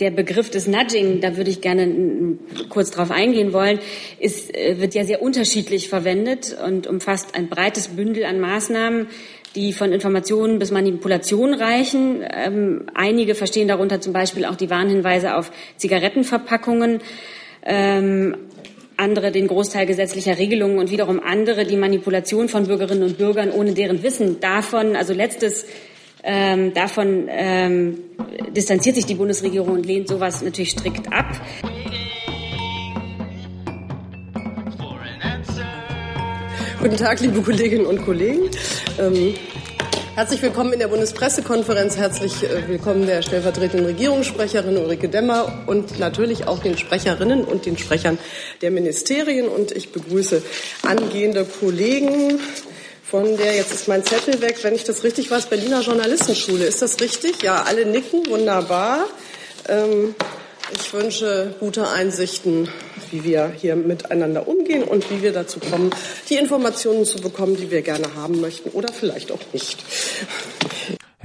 der Begriff des Nudging, da würde ich gerne kurz drauf eingehen wollen, ist, äh, wird ja sehr unterschiedlich verwendet und umfasst ein breites Bündel an Maßnahmen, die von Informationen bis Manipulation reichen. Ähm, einige verstehen darunter zum Beispiel auch die Warnhinweise auf Zigarettenverpackungen. Ähm, andere den Großteil gesetzlicher Regelungen und wiederum andere die Manipulation von Bürgerinnen und Bürgern ohne deren Wissen davon. Also letztes ähm, davon ähm, distanziert sich die Bundesregierung und lehnt sowas natürlich strikt ab. Guten Tag, liebe Kolleginnen und Kollegen. Ähm, herzlich willkommen in der Bundespressekonferenz. Herzlich äh, willkommen der stellvertretenden Regierungssprecherin Ulrike Demmer und natürlich auch den Sprecherinnen und den Sprechern der Ministerien. Und ich begrüße angehende Kollegen von der, jetzt ist mein Zettel weg, wenn ich das richtig weiß, Berliner Journalistenschule. Ist das richtig? Ja, alle nicken, wunderbar. Ähm, ich wünsche gute Einsichten, wie wir hier miteinander umgehen und wie wir dazu kommen, die Informationen zu bekommen, die wir gerne haben möchten oder vielleicht auch nicht.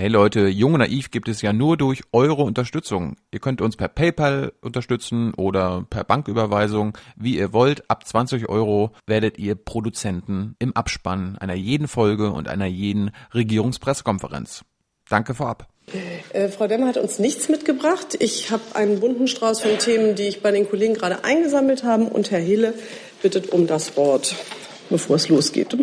Hey Leute, Jung und Naiv gibt es ja nur durch eure Unterstützung. Ihr könnt uns per PayPal unterstützen oder per Banküberweisung, wie ihr wollt. Ab 20 Euro werdet ihr Produzenten im Abspann einer jeden Folge und einer jeden Regierungspressekonferenz. Danke vorab. Äh, Frau Demmer hat uns nichts mitgebracht. Ich habe einen bunten Strauß von Themen, die ich bei den Kollegen gerade eingesammelt habe. Und Herr Hille bittet um das Wort, bevor es losgeht.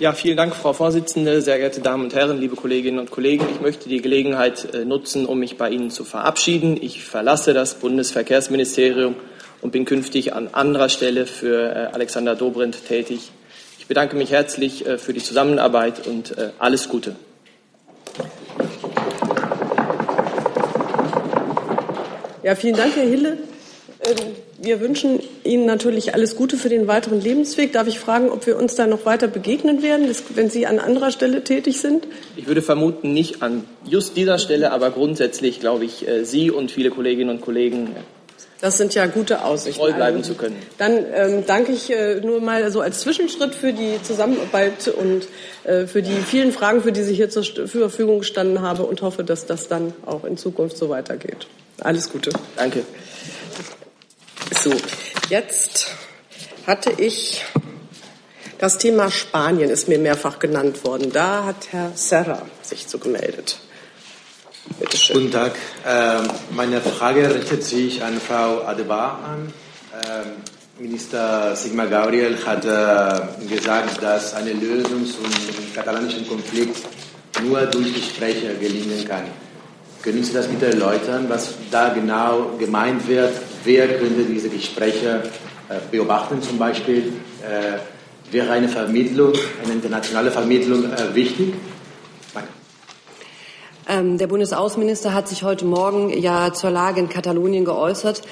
Ja, vielen Dank, Frau Vorsitzende, sehr geehrte Damen und Herren, liebe Kolleginnen und Kollegen. Ich möchte die Gelegenheit äh, nutzen, um mich bei Ihnen zu verabschieden. Ich verlasse das Bundesverkehrsministerium und bin künftig an anderer Stelle für äh, Alexander Dobrindt tätig. Ich bedanke mich herzlich äh, für die Zusammenarbeit und alles Gute. Ja, vielen Dank, Herr Hille. Ähm, wir wünschen Ihnen natürlich alles Gute für den weiteren Lebensweg. Darf ich fragen, ob wir uns da noch weiter begegnen werden, wenn Sie an anderer Stelle tätig sind? Ich würde vermuten, nicht an just dieser Stelle, aber grundsätzlich glaube ich, äh, Sie und viele Kolleginnen und Kollegen äh, das sind ja gute Aussichten. Treu bleiben zu können. Dann ähm, danke ich äh, nur mal so als Zwischenschritt für die Zusammenarbeit und äh, für die vielen Fragen, für die ich hier zur Verfügung gestanden habe und hoffe, dass das dann auch in Zukunft so weitergeht. Alles Gute. Danke. So, jetzt hatte ich das Thema Spanien ist mir mehrfach genannt worden. Da hat Herr Serra sich zu gemeldet. Bitte schön. Guten Tag. Ähm, meine Frage richtet sich an Frau Adebar an. Ähm, Minister Sigmar Gabriel hat äh, gesagt, dass eine Lösung zum katalanischen Konflikt nur durch Gespräche gelingen kann. Können Sie das bitte erläutern, was da genau gemeint wird? Wer könnte diese Gespräche äh, beobachten zum Beispiel? Äh, wäre eine Vermittlung, eine internationale Vermittlung äh, wichtig? Ähm, der Bundesaußenminister hat sich heute Morgen ja zur Lage in Katalonien geäußert.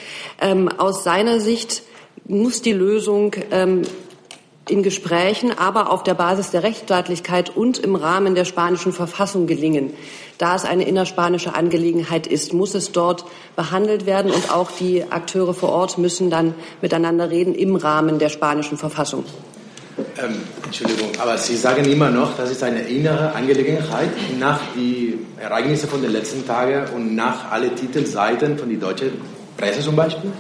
Ähm, aus seiner Sicht muss die Lösung ähm, in Gesprächen, aber auf der Basis der Rechtsstaatlichkeit und im Rahmen der spanischen Verfassung gelingen. Da es eine innerspanische Angelegenheit ist, muss es dort behandelt werden und auch die Akteure vor Ort müssen dann miteinander reden im Rahmen der spanischen Verfassung. Ähm, Entschuldigung, aber Sie sagen immer noch, das ist eine innere Angelegenheit nach den Ereignissen von den letzten Tagen und nach alle Titelseiten von der deutschen Presse zum Beispiel?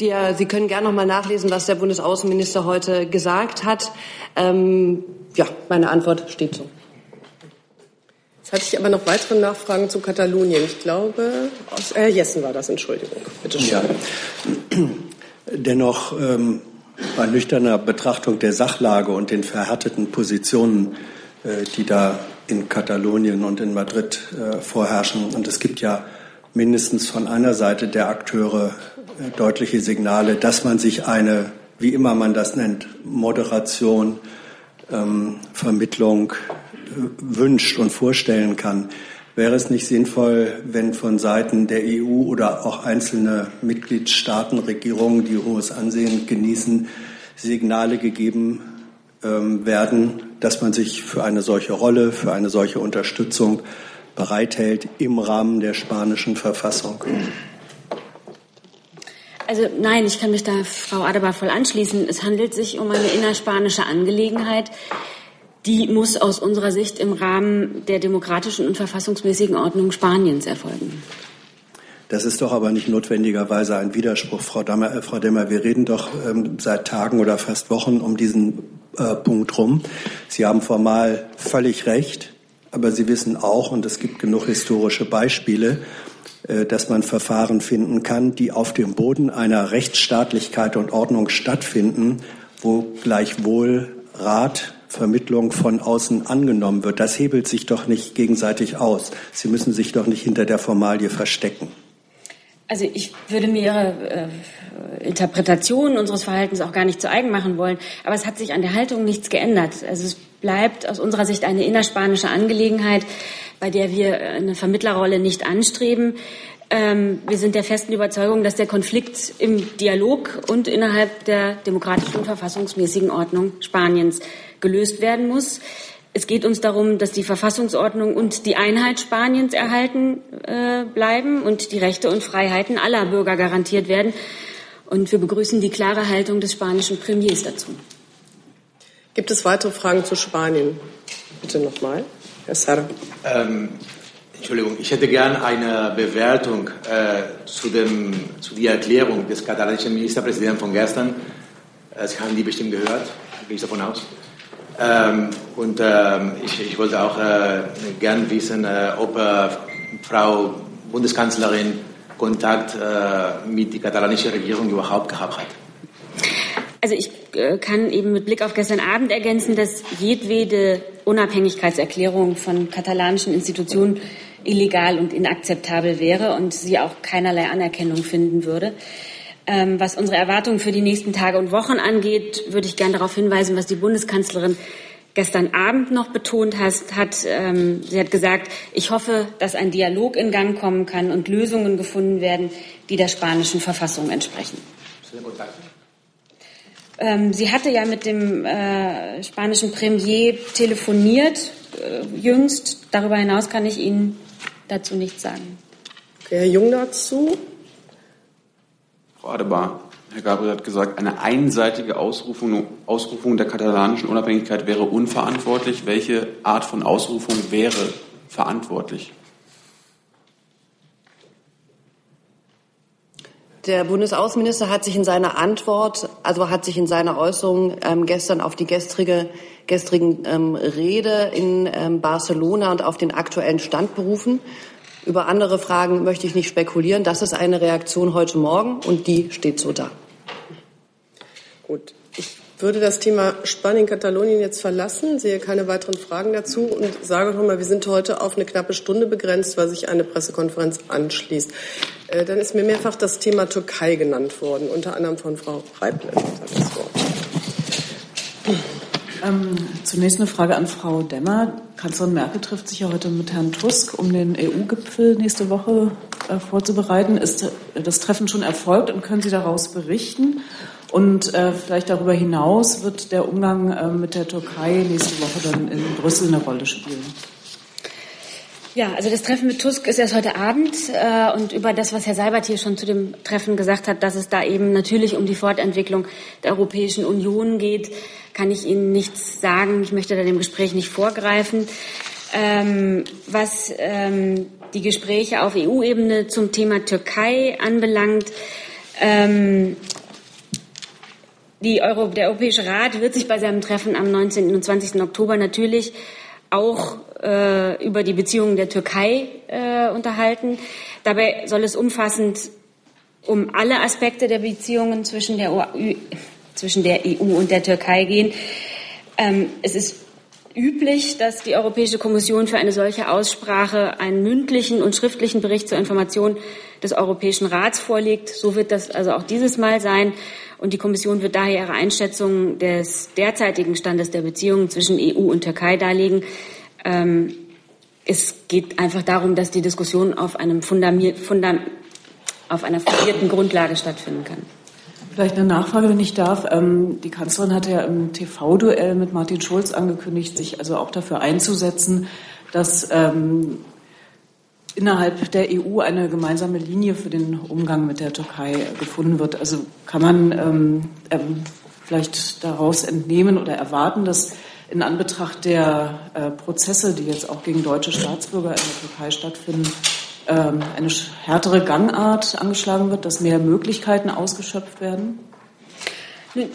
Die, Sie können gerne noch mal nachlesen, was der Bundesaußenminister heute gesagt hat. Ähm, ja, meine Antwort steht so. Jetzt hatte ich aber noch weitere Nachfragen zu Katalonien. Ich glaube, aus äh, Jessen war das, Entschuldigung. Bitte schön. Ja. Dennoch ähm, bei nüchterner Betrachtung der Sachlage und den verhärteten Positionen, äh, die da in Katalonien und in Madrid äh, vorherrschen. Und es gibt ja mindestens von einer Seite der Akteure deutliche Signale, dass man sich eine, wie immer man das nennt, Moderation, ähm, Vermittlung äh, wünscht und vorstellen kann. Wäre es nicht sinnvoll, wenn von Seiten der EU oder auch einzelne Mitgliedstaaten, Regierungen, die hohes Ansehen genießen, Signale gegeben ähm, werden, dass man sich für eine solche Rolle, für eine solche Unterstützung bereithält im Rahmen der spanischen Verfassung? Also nein, ich kann mich da Frau Adebar voll anschließen. Es handelt sich um eine innerspanische Angelegenheit. Die muss aus unserer Sicht im Rahmen der demokratischen und verfassungsmäßigen Ordnung Spaniens erfolgen. Das ist doch aber nicht notwendigerweise ein Widerspruch, Frau Demmer. Äh, Frau Demmer wir reden doch ähm, seit Tagen oder fast Wochen um diesen äh, Punkt rum. Sie haben formal völlig recht, aber Sie wissen auch, und es gibt genug historische Beispiele, dass man Verfahren finden kann, die auf dem Boden einer Rechtsstaatlichkeit und Ordnung stattfinden, wo gleichwohl Rat, Vermittlung von außen angenommen wird. Das hebelt sich doch nicht gegenseitig aus. Sie müssen sich doch nicht hinter der Formalie verstecken. Also ich würde mir Ihre äh, Interpretation unseres Verhaltens auch gar nicht zu eigen machen wollen. Aber es hat sich an der Haltung nichts geändert. Also es bleibt aus unserer Sicht eine innerspanische Angelegenheit, bei der wir eine Vermittlerrolle nicht anstreben. Ähm, wir sind der festen Überzeugung, dass der Konflikt im Dialog und innerhalb der demokratischen und verfassungsmäßigen Ordnung Spaniens gelöst werden muss. Es geht uns darum, dass die Verfassungsordnung und die Einheit Spaniens erhalten äh, bleiben und die Rechte und Freiheiten aller Bürger garantiert werden. Und wir begrüßen die klare Haltung des spanischen Premiers dazu. Gibt es weitere Fragen zu Spanien? Bitte nochmal, Herr Sarra. Ähm, Entschuldigung, ich hätte gern eine Bewertung äh, zu, dem, zu der Erklärung des katalanischen Ministerpräsidenten von gestern. Äh, Sie haben die bestimmt gehört, gehe ich davon aus. Ähm, und ähm, ich, ich, wollte auch äh, gern wissen, äh, ob äh, Frau Bundeskanzlerin Kontakt äh, mit der katalanischen Regierung überhaupt gehabt hat. Also ich äh, kann eben mit Blick auf gestern Abend ergänzen, dass jedwede Unabhängigkeitserklärung von katalanischen Institutionen illegal und inakzeptabel wäre und sie auch keinerlei Anerkennung finden würde. Ähm, was unsere Erwartungen für die nächsten Tage und Wochen angeht, würde ich gerne darauf hinweisen, was die Bundeskanzlerin gestern Abend noch betont hast, hat. Ähm, sie hat gesagt, ich hoffe, dass ein Dialog in Gang kommen kann und Lösungen gefunden werden, die der spanischen Verfassung entsprechen. Ähm, sie hatte ja mit dem äh, spanischen Premier telefoniert äh, jüngst. Darüber hinaus kann ich Ihnen dazu nichts sagen. Okay, Herr Jung dazu. Frau Adebar, Herr Gabriel hat gesagt, eine einseitige Ausrufung, Ausrufung der katalanischen Unabhängigkeit wäre unverantwortlich. Welche Art von Ausrufung wäre verantwortlich? Der Bundesaußenminister hat sich in seiner Antwort, also hat sich in seiner Äußerung ähm, gestern auf die gestrige, gestrigen ähm, Rede in ähm, Barcelona und auf den aktuellen Stand berufen. Über andere Fragen möchte ich nicht spekulieren. Das ist eine Reaktion heute Morgen und die steht so da. Gut. Ich würde das Thema Spanien, Katalonien jetzt verlassen, sehe keine weiteren Fragen dazu und sage noch mal, wir sind heute auf eine knappe Stunde begrenzt, weil sich eine Pressekonferenz anschließt. Äh, dann ist mir mehrfach das Thema Türkei genannt worden, unter anderem von Frau Wort. Ähm, zunächst eine Frage an Frau Demmer. Kanzlerin Merkel trifft sich ja heute mit Herrn Tusk, um den EU-Gipfel nächste Woche äh, vorzubereiten. Ist das Treffen schon erfolgt und können Sie daraus berichten? Und äh, vielleicht darüber hinaus wird der Umgang äh, mit der Türkei nächste Woche dann in Brüssel eine Rolle spielen. Ja, also das Treffen mit Tusk ist erst heute Abend äh, und über das, was Herr Seibert hier schon zu dem Treffen gesagt hat, dass es da eben natürlich um die Fortentwicklung der Europäischen Union geht, kann ich Ihnen nichts sagen. Ich möchte da dem Gespräch nicht vorgreifen. Ähm, was ähm, die Gespräche auf EU-Ebene zum Thema Türkei anbelangt, ähm, Euro, der Europäische Rat wird sich bei seinem Treffen am 19. und 20. Oktober natürlich auch äh, über die Beziehungen der Türkei äh, unterhalten. Dabei soll es umfassend um alle Aspekte der Beziehungen zwischen der, EU, zwischen der EU und der Türkei gehen. Ähm, es ist üblich, dass die Europäische Kommission für eine solche Aussprache einen mündlichen und schriftlichen Bericht zur Information des Europäischen Rats vorlegt. So wird das also auch dieses Mal sein. Und die Kommission wird daher ihre Einschätzung des derzeitigen Standes der Beziehungen zwischen EU und Türkei darlegen. Ähm, es geht einfach darum, dass die Diskussion auf, einem Fundament, Fundam, auf einer fundierten Grundlage stattfinden kann. Vielleicht eine Nachfrage, wenn ich darf. Ähm, die Kanzlerin hatte ja im TV-Duell mit Martin Schulz angekündigt, sich also auch dafür einzusetzen, dass ähm, innerhalb der EU eine gemeinsame Linie für den Umgang mit der Türkei gefunden wird. Also kann man ähm, vielleicht daraus entnehmen oder erwarten, dass in Anbetracht der äh, Prozesse, die jetzt auch gegen deutsche Staatsbürger in der Türkei stattfinden, eine härtere Gangart angeschlagen wird, dass mehr Möglichkeiten ausgeschöpft werden?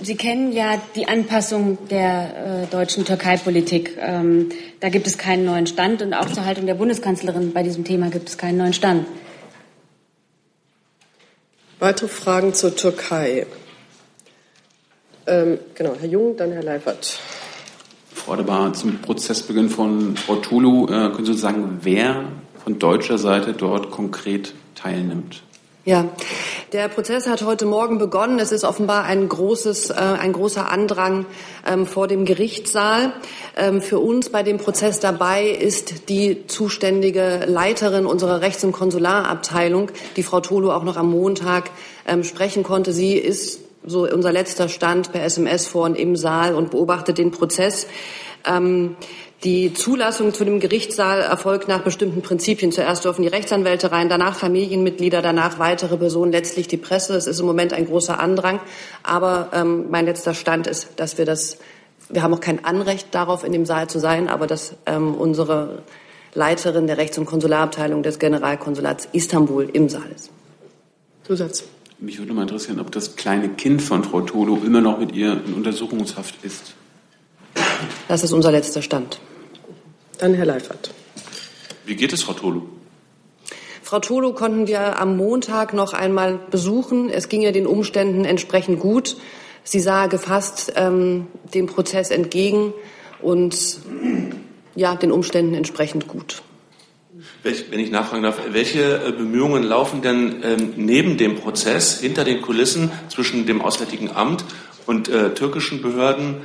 Sie kennen ja die Anpassung der äh, deutschen Türkei-Politik. Ähm, da gibt es keinen neuen Stand und auch zur Haltung der Bundeskanzlerin bei diesem Thema gibt es keinen neuen Stand. Weitere Fragen zur Türkei? Ähm, genau, Herr Jung, dann Herr Leifert. Frau Adebar, zum Prozessbeginn von Frau Tulu, äh, können Sie sagen, wer von deutscher Seite dort konkret teilnimmt? Ja, der Prozess hat heute Morgen begonnen. Es ist offenbar ein großes, äh, ein großer Andrang ähm, vor dem Gerichtssaal. Ähm, für uns bei dem Prozess dabei ist die zuständige Leiterin unserer Rechts- und Konsularabteilung, die Frau Tolu auch noch am Montag ähm, sprechen konnte. Sie ist so unser letzter Stand per SMS vor und im Saal und beobachtet den Prozess. Ähm, die Zulassung zu dem Gerichtssaal erfolgt nach bestimmten Prinzipien. Zuerst dürfen die Rechtsanwälte rein, danach Familienmitglieder, danach weitere Personen, letztlich die Presse. Es ist im Moment ein großer Andrang. Aber ähm, mein letzter Stand ist, dass wir das, wir haben auch kein Anrecht darauf, in dem Saal zu sein, aber dass ähm, unsere Leiterin der Rechts- und Konsularabteilung des Generalkonsulats Istanbul im Saal ist. Zusatz. Mich würde mal interessieren, ob das kleine Kind von Frau Tolo immer noch mit ihr in Untersuchungshaft ist. Das ist unser letzter Stand. Dann Herr Leifert. Wie geht es, Frau Tolu? Frau Tolo konnten wir am Montag noch einmal besuchen. Es ging ihr den Umständen entsprechend gut. Sie sah gefasst ähm, dem Prozess entgegen und ja, den Umständen entsprechend gut. Wenn ich nachfragen darf, welche äh, Bemühungen laufen denn ähm, neben dem Prozess hinter den Kulissen zwischen dem Auswärtigen Amt und äh, türkischen Behörden,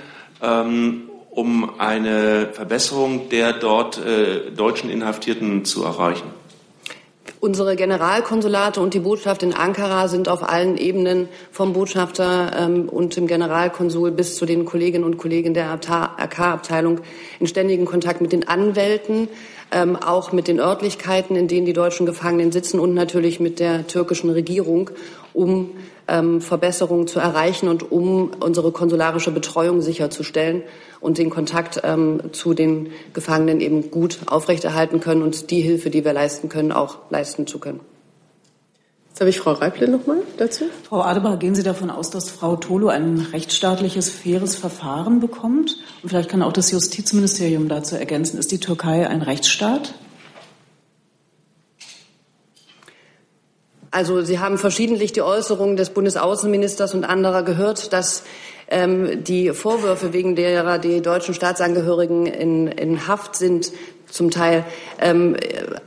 ähm, um eine Verbesserung der dort äh, deutschen Inhaftierten zu erreichen? Unsere Generalkonsulate und die Botschaft in Ankara sind auf allen Ebenen vom Botschafter ähm, und dem Generalkonsul bis zu den Kolleginnen und Kollegen der AK-Abteilung in ständigen Kontakt mit den Anwälten, ähm, auch mit den Örtlichkeiten, in denen die deutschen Gefangenen sitzen und natürlich mit der türkischen Regierung, um ähm, Verbesserungen zu erreichen und um unsere konsularische Betreuung sicherzustellen und den Kontakt ähm, zu den Gefangenen eben gut aufrechterhalten können und die Hilfe, die wir leisten können, auch leisten zu können. Jetzt habe ich Frau Reible noch mal dazu. Frau Adebar, gehen Sie davon aus, dass Frau Tolo ein rechtsstaatliches, faires Verfahren bekommt? Und vielleicht kann auch das Justizministerium dazu ergänzen. Ist die Türkei ein Rechtsstaat? Also Sie haben verschiedentlich die Äußerungen des Bundesaußenministers und anderer gehört, dass ähm, die Vorwürfe, wegen derer die deutschen Staatsangehörigen in, in Haft sind, zum Teil ähm,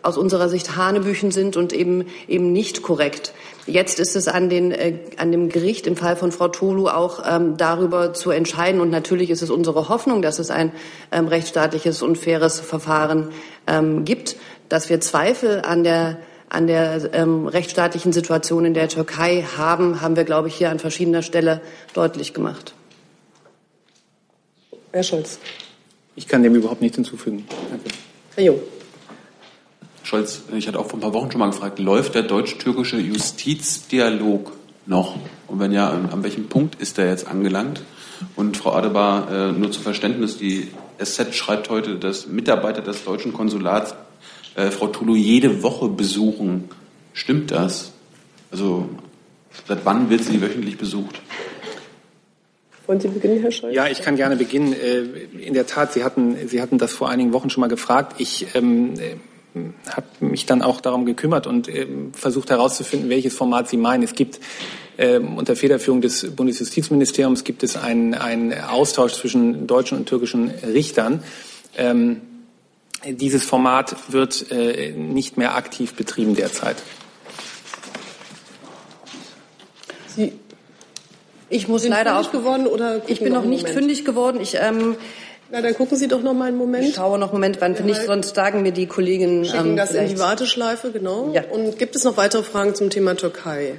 aus unserer Sicht Hanebüchen sind und eben eben nicht korrekt. Jetzt ist es an, den, äh, an dem Gericht im Fall von Frau Tolu auch ähm, darüber zu entscheiden. Und natürlich ist es unsere Hoffnung, dass es ein ähm, rechtsstaatliches und faires Verfahren ähm, gibt. Dass wir Zweifel an der an der ähm, rechtsstaatlichen Situation in der Türkei haben, haben wir, glaube ich, hier an verschiedener Stelle deutlich gemacht. Herr Scholz. Ich kann dem überhaupt nichts hinzufügen. Danke. Herr Jung. Scholz, ich hatte auch vor ein paar Wochen schon mal gefragt, läuft der deutsch-türkische Justizdialog noch? Und wenn ja, an welchem Punkt ist der jetzt angelangt? Und Frau Adebar, äh, nur zu Verständnis, die SZ schreibt heute, dass Mitarbeiter des deutschen Konsulats äh, Frau Tulu jede Woche besuchen. Stimmt das? Also seit wann wird sie wöchentlich besucht? Wollen Sie beginnen, Herr Scholz? Ja, ich kann gerne beginnen. Äh, in der Tat, Sie hatten, Sie hatten das vor einigen Wochen schon mal gefragt. Ich ähm, habe mich dann auch darum gekümmert und ähm, versucht herauszufinden, welches Format Sie meinen. Es gibt ähm, unter Federführung des Bundesjustizministeriums gibt es einen, einen Austausch zwischen deutschen und türkischen Richtern. Ähm, dieses Format wird äh, nicht mehr aktiv betrieben derzeit. Sie, ich muss leider auch geworden oder ich bin noch nicht Moment? fündig geworden. Ich ähm, Na, dann gucken Sie doch noch mal einen Moment. ich schaue noch einen Moment, wann nicht, sonst sagen mir die Kolleginnen Schicken ähm, das in vielleicht. die Warteschleife, genau. Ja. Und gibt es noch weitere Fragen zum Thema Türkei?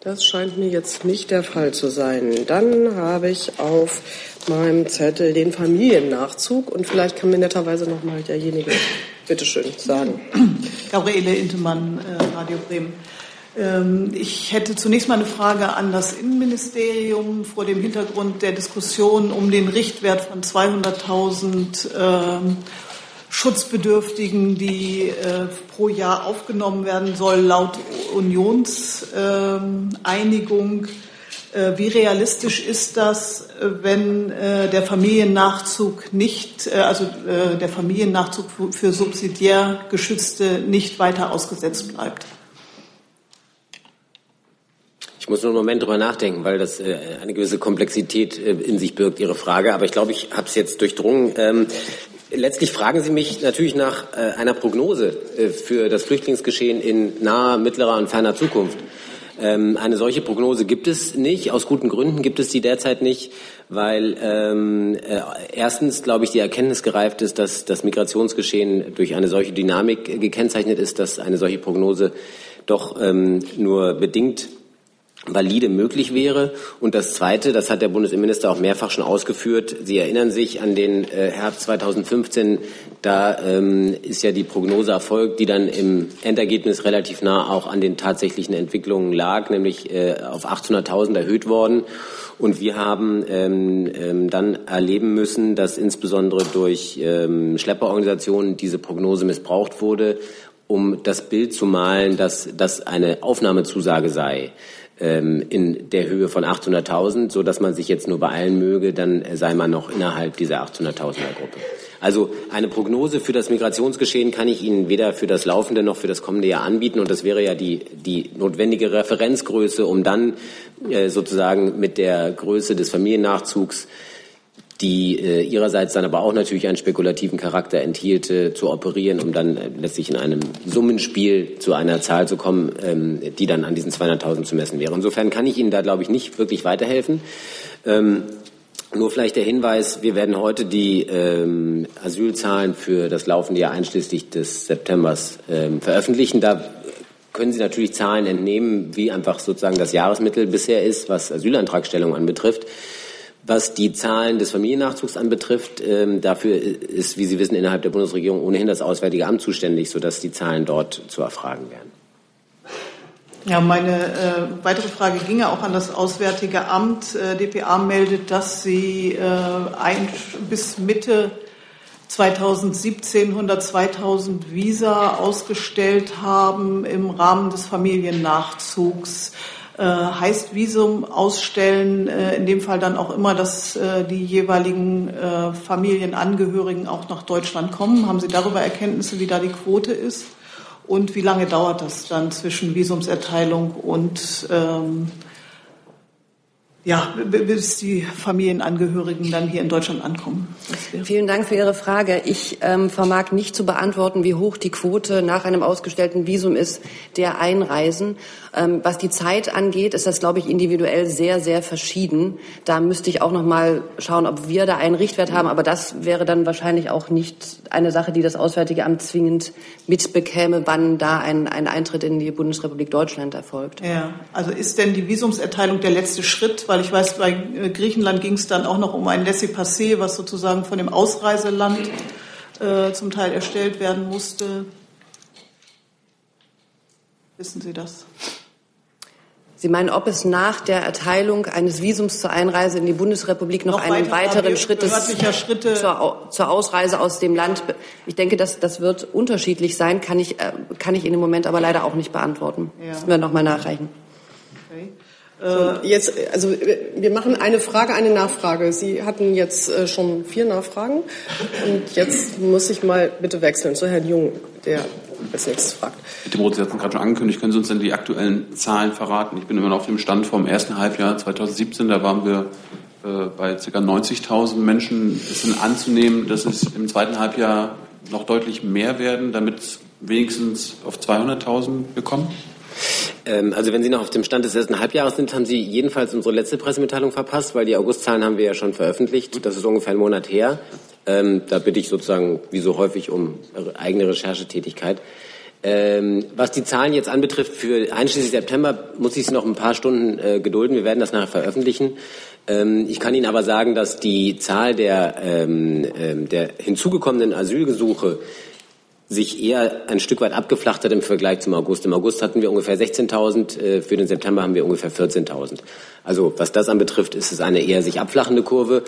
Das scheint mir jetzt nicht der Fall zu sein. Dann habe ich auf meinem Zettel den Familiennachzug und vielleicht kann mir netterweise noch mal derjenige, bitteschön, sagen. Gabriele Intemann, äh, Radio Bremen. Ähm, Ich hätte zunächst mal eine Frage an das Innenministerium vor dem Hintergrund der Diskussion um den Richtwert von 200.000 ähm, Schutzbedürftigen, die äh, pro Jahr aufgenommen werden soll, laut Unionseinigung. Äh, wie realistisch ist das, äh, wenn äh, der Familiennachzug nicht, äh, also äh, der Familiennachzug für subsidiär Geschützte nicht weiter ausgesetzt bleibt? Ich muss nur einen Moment drüber nachdenken, weil das äh, eine gewisse Komplexität äh, in sich birgt, Ihre Frage. Aber ich glaube, ich habe es jetzt durchdrungen. Ähm, letztlich fragen Sie mich natürlich nach äh, einer Prognose äh, für das Flüchtlingsgeschehen in naher, mittlerer und ferner Zukunft. Ähm, eine solche Prognose gibt es nicht. Aus guten Gründen gibt es die derzeit nicht, weil ähm, äh, erstens, glaube ich, die Erkenntnis gereift ist, dass das Migrationsgeschehen durch eine solche Dynamik gekennzeichnet ist, dass eine solche Prognose doch ähm, nur bedingt valide möglich wäre. Und das Zweite, das hat der Bundesinnenminister auch mehrfach schon ausgeführt, Sie erinnern sich an den äh, Herbst 2015, da ähm, ist ja die Prognose erfolgt, die dann im Endergebnis relativ nah auch an den tatsächlichen Entwicklungen lag, nämlich äh, auf 800.000 erhöht worden. Und wir haben ähm, ähm, dann erleben müssen, dass insbesondere durch ähm, Schlepperorganisationen diese Prognose missbraucht wurde, um das Bild zu malen, dass das eine Aufnahmezusage sei. Ähm, in der Höhe von 800.000, so dass man sich jetzt nur beeilen möge, dann sei man noch innerhalb dieser 800.000er Gruppe. Also eine Prognose für das Migrationsgeschehen kann ich Ihnen weder für das laufende noch für das kommende Jahr anbieten. Und das wäre ja die, die notwendige Referenzgröße, um dann äh, sozusagen mit der Größe des Familiennachzugs die äh, ihrerseits dann aber auch natürlich einen spekulativen Charakter enthielt, äh, zu operieren, um dann äh, letztlich in einem Summenspiel zu einer Zahl zu kommen, ähm, die dann an diesen 200.000 zu messen wäre. Insofern kann ich Ihnen da, glaube ich, nicht wirklich weiterhelfen. Ähm, nur vielleicht der Hinweis, wir werden heute die ähm, Asylzahlen für das laufende Jahr einschließlich des Septembers ähm, veröffentlichen. Da können Sie natürlich Zahlen entnehmen, wie einfach sozusagen das Jahresmittel bisher ist, was Asylantragstellung anbetrifft. Was die Zahlen des Familiennachzugs anbetrifft, ähm, dafür ist, wie Sie wissen, innerhalb der Bundesregierung ohnehin das Auswärtige Amt zuständig, sodass die Zahlen dort zu erfragen werden. Ja, meine äh, weitere Frage ginge auch an das Auswärtige Amt. Äh, dpa meldet, dass Sie äh, ein, bis Mitte 2017 102.000 Visa ausgestellt haben im Rahmen des Familiennachzugs. Äh, heißt Visum ausstellen, äh, in dem Fall dann auch immer, dass äh, die jeweiligen Familienangehörigen auch nach Deutschland kommen. Haben Sie darüber Erkenntnisse, wie da die Quote ist? Und wie lange dauert das dann zwischen Visumserteilung und ähm, ja, bis die Familienangehörigen dann hier in Deutschland ankommen. Vielen Dank für Ihre Frage. Ich ähm, vermag nicht zu beantworten, wie hoch die Quote nach einem ausgestellten Visum ist, der einreisen. Ähm, was die Zeit angeht, ist das, glaube ich, individuell sehr, sehr verschieden. Da müsste ich auch noch mal schauen, ob wir da einen Richtwert haben. Aber das wäre dann wahrscheinlich auch nicht eine Sache, die das Auswärtige Amt zwingend mitbekäme, wann da ein, ein Eintritt in die Bundesrepublik Deutschland erfolgt. Ja, also ist denn die Visumserteilung der letzte Schritt? Weil ich weiß, bei äh, Griechenland ging es dann auch noch um ein Laissez-passer, was sozusagen von dem Ausreiseland äh, zum Teil erstellt werden musste. Wissen Sie das? Sie meinen, ob es nach der Erteilung eines Visums zur Einreise in die Bundesrepublik noch, noch einen weiteren Schritt Schritte zur, zur, Ausreise aus dem Land? Ich denke, das, das wird unterschiedlich sein, kann ich, äh, kann ich Ihnen im Moment aber leider auch nicht beantworten. Ja. Müssen wir noch mal nachreichen. Okay. So, jetzt, also wir machen eine Frage, eine Nachfrage. Sie hatten jetzt äh, schon vier Nachfragen und jetzt muss ich mal bitte wechseln zu Herrn Jung, der als nächstes fragt. Bitte, Brot, Sie hatten gerade schon angekündigt, können Sie uns denn die aktuellen Zahlen verraten? Ich bin immer noch auf dem Stand vom ersten Halbjahr 2017, da waren wir äh, bei ca. 90.000 Menschen. Ist denn anzunehmen, dass es im zweiten Halbjahr noch deutlich mehr werden, damit es wenigstens auf 200.000 bekommen? Ähm, also wenn Sie noch auf dem Stand des ersten Halbjahres sind, haben Sie jedenfalls unsere letzte Pressemitteilung verpasst, weil die Augustzahlen haben wir ja schon veröffentlicht. Das ist ungefähr einen Monat her. Ähm, da bitte ich sozusagen, wie so häufig, um eigene Recherchetätigkeit. Ähm, was die Zahlen jetzt anbetrifft, für einschließlich September muss ich Sie noch ein paar Stunden äh, gedulden. Wir werden das nachher veröffentlichen. Ähm, ich kann Ihnen aber sagen, dass die Zahl der, ähm, ähm der hinzugekommenen Asylgesuche sich eher ein Stück weit abgeflacht hat im Vergleich zum August. Im August hatten wir ungefähr 16.000, äh, für den September haben wir ungefähr 14.000. Also was das anbetrifft, ist es eine eher sich abflachende Kurve.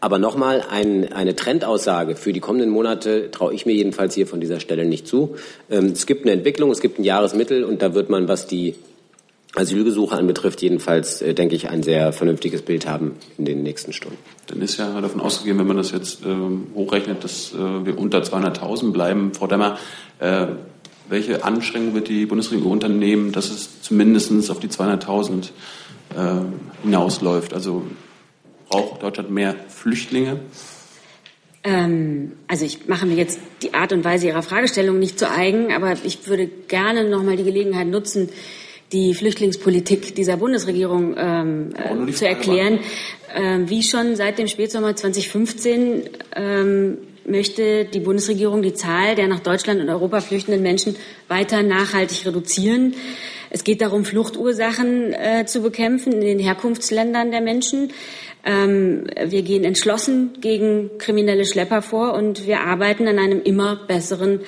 Aber nochmal ein, eine Trendaussage für die kommenden Monate traue ich mir jedenfalls hier von dieser Stelle nicht zu. Ähm, es gibt eine Entwicklung, es gibt ein Jahresmittel und da wird man, was die Asylgesuche anbetrifft, jedenfalls, äh, denke ich, ein sehr vernünftiges Bild haben in den nächsten Stunden. Dann ist ja davon auszugehen, wenn man das jetzt äh, hochrechnet, dass äh, wir unter 200.000 bleiben. Frau Demmer, äh, welche Anstrengungen wird die Bundesregierung unternehmen, dass es zumindest auf die 200.000 äh, hinausläuft? Also braucht Deutschland mehr Flüchtlinge? Ähm, also ich mache mir jetzt die Art und Weise Ihrer Fragestellung nicht zu eigen, aber ich würde gerne noch mal die Gelegenheit nutzen, die Flüchtlingspolitik dieser Bundesregierung ähm, äh, zu erklären. Ähm, wie schon seit dem Spätsommer 2015 ähm, möchte die Bundesregierung die Zahl der nach Deutschland und Europa flüchtenden Menschen weiter nachhaltig reduzieren. Es geht darum, Fluchtursachen äh, zu bekämpfen in den Herkunftsländern der Menschen. Ähm, wir gehen entschlossen gegen kriminelle Schlepper vor und wir arbeiten an einem immer besseren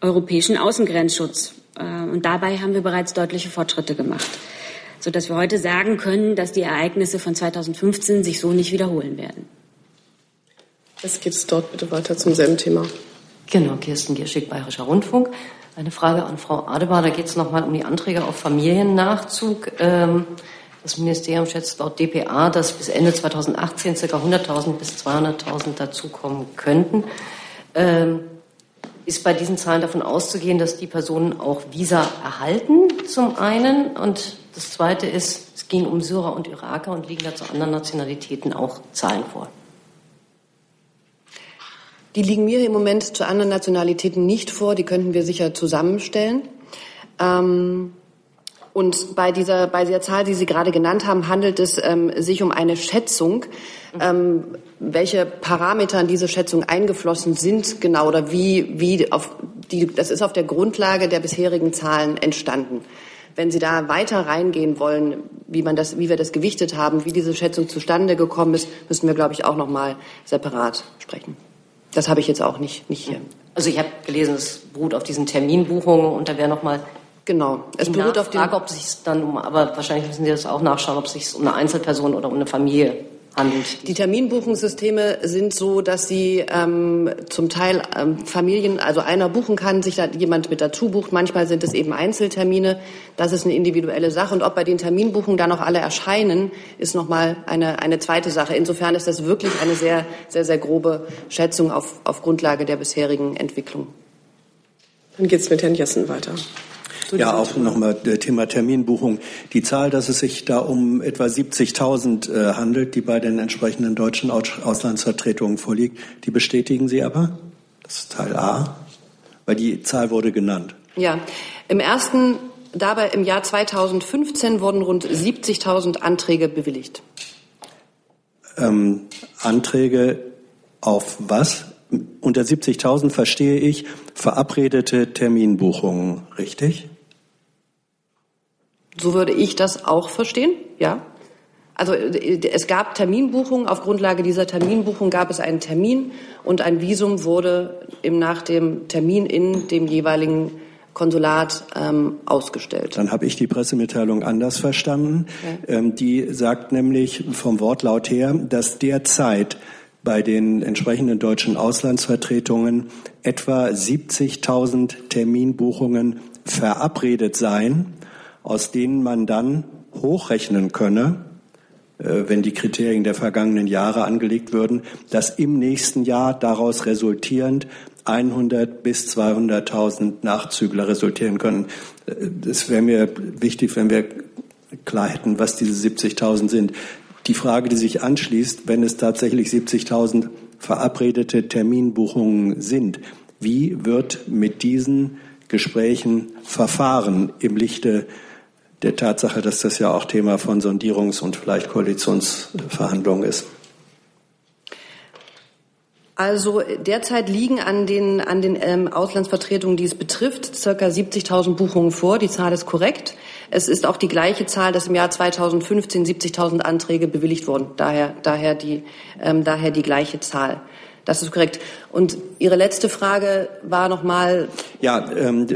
europäischen Außengrenzschutz. Äh, und dabei haben wir bereits deutliche Fortschritte gemacht, sodass wir heute sagen können, dass die Ereignisse von 2015 sich so nicht wiederholen werden. Jetzt geht es dort bitte weiter zum selben Thema. Genau, Kirsten Gierschig, Bayerischer Rundfunk. Eine Frage an Frau Adebar. Da geht es nochmal um die Anträge auf Familiennachzug. Ähm, das Ministerium schätzt laut DPA, dass bis Ende 2018 ca. 100.000 bis 200.000 dazukommen könnten. Ist bei diesen Zahlen davon auszugehen, dass die Personen auch Visa erhalten, zum einen. Und das Zweite ist, es ging um Syrer und Iraker und liegen da zu anderen Nationalitäten auch Zahlen vor. Die liegen mir im Moment zu anderen Nationalitäten nicht vor. Die könnten wir sicher zusammenstellen. Ähm, und bei dieser, bei dieser Zahl, die Sie gerade genannt haben, handelt es ähm, sich um eine Schätzung. Ähm, welche Parameter in diese Schätzung eingeflossen sind genau oder wie, wie auf die, das ist auf der Grundlage der bisherigen Zahlen entstanden. Wenn Sie da weiter reingehen wollen, wie man das, wie wir das gewichtet haben, wie diese Schätzung zustande gekommen ist, müssen wir, glaube ich, auch noch mal separat sprechen. Das habe ich jetzt auch nicht, nicht hier. Also ich habe gelesen, es beruht auf diesen Terminbuchungen und da wäre noch mal Genau. Es beruht auf die Frage, ob sich dann um, aber wahrscheinlich müssen Sie das auch nachschauen, ob es sich um eine Einzelperson oder um eine Familie handelt. Die Terminbuchungssysteme sind so, dass sie ähm, zum Teil ähm, Familien, also einer buchen kann, sich da jemand mit dazu bucht. Manchmal sind es eben Einzeltermine. Das ist eine individuelle Sache. Und ob bei den Terminbuchungen da noch alle erscheinen, ist nochmal eine, eine zweite Sache. Insofern ist das wirklich eine sehr, sehr, sehr grobe Schätzung auf, auf Grundlage der bisherigen Entwicklung. Dann geht es mit Herrn Jessen weiter. Ja, auch nochmal Thema Terminbuchung. Die Zahl, dass es sich da um etwa 70.000 äh, handelt, die bei den entsprechenden deutschen Auslandsvertretungen vorliegt, die bestätigen Sie aber? Das ist Teil A, weil die Zahl wurde genannt. Ja, im ersten, dabei im Jahr 2015 wurden rund 70.000 Anträge bewilligt. Ähm, Anträge auf was? Unter 70.000 verstehe ich verabredete Terminbuchungen, richtig? So würde ich das auch verstehen, ja. Also es gab Terminbuchungen. Auf Grundlage dieser Terminbuchung gab es einen Termin und ein Visum wurde im, nach dem Termin in dem jeweiligen Konsulat ähm, ausgestellt. Dann habe ich die Pressemitteilung anders verstanden. Okay. Ähm, die sagt nämlich vom Wortlaut her, dass derzeit bei den entsprechenden deutschen Auslandsvertretungen etwa 70.000 Terminbuchungen verabredet seien aus denen man dann hochrechnen könne, äh, wenn die Kriterien der vergangenen Jahre angelegt würden, dass im nächsten Jahr daraus resultierend 100 bis 200.000 Nachzügler resultieren können. Es äh, wäre mir wichtig, wenn wir klar hätten, was diese 70.000 sind. Die Frage, die sich anschließt, wenn es tatsächlich 70.000 verabredete Terminbuchungen sind, wie wird mit diesen Gesprächen verfahren im Lichte der Tatsache, dass das ja auch Thema von Sondierungs- und vielleicht Koalitionsverhandlungen ist? Also derzeit liegen an den, an den ähm, Auslandsvertretungen, die es betrifft, circa 70.000 Buchungen vor. Die Zahl ist korrekt. Es ist auch die gleiche Zahl, dass im Jahr 2015 70.000 Anträge bewilligt wurden. Daher, daher, die, ähm, daher die gleiche Zahl. Das ist korrekt. Und Ihre letzte Frage war noch mal. Ja, ähm,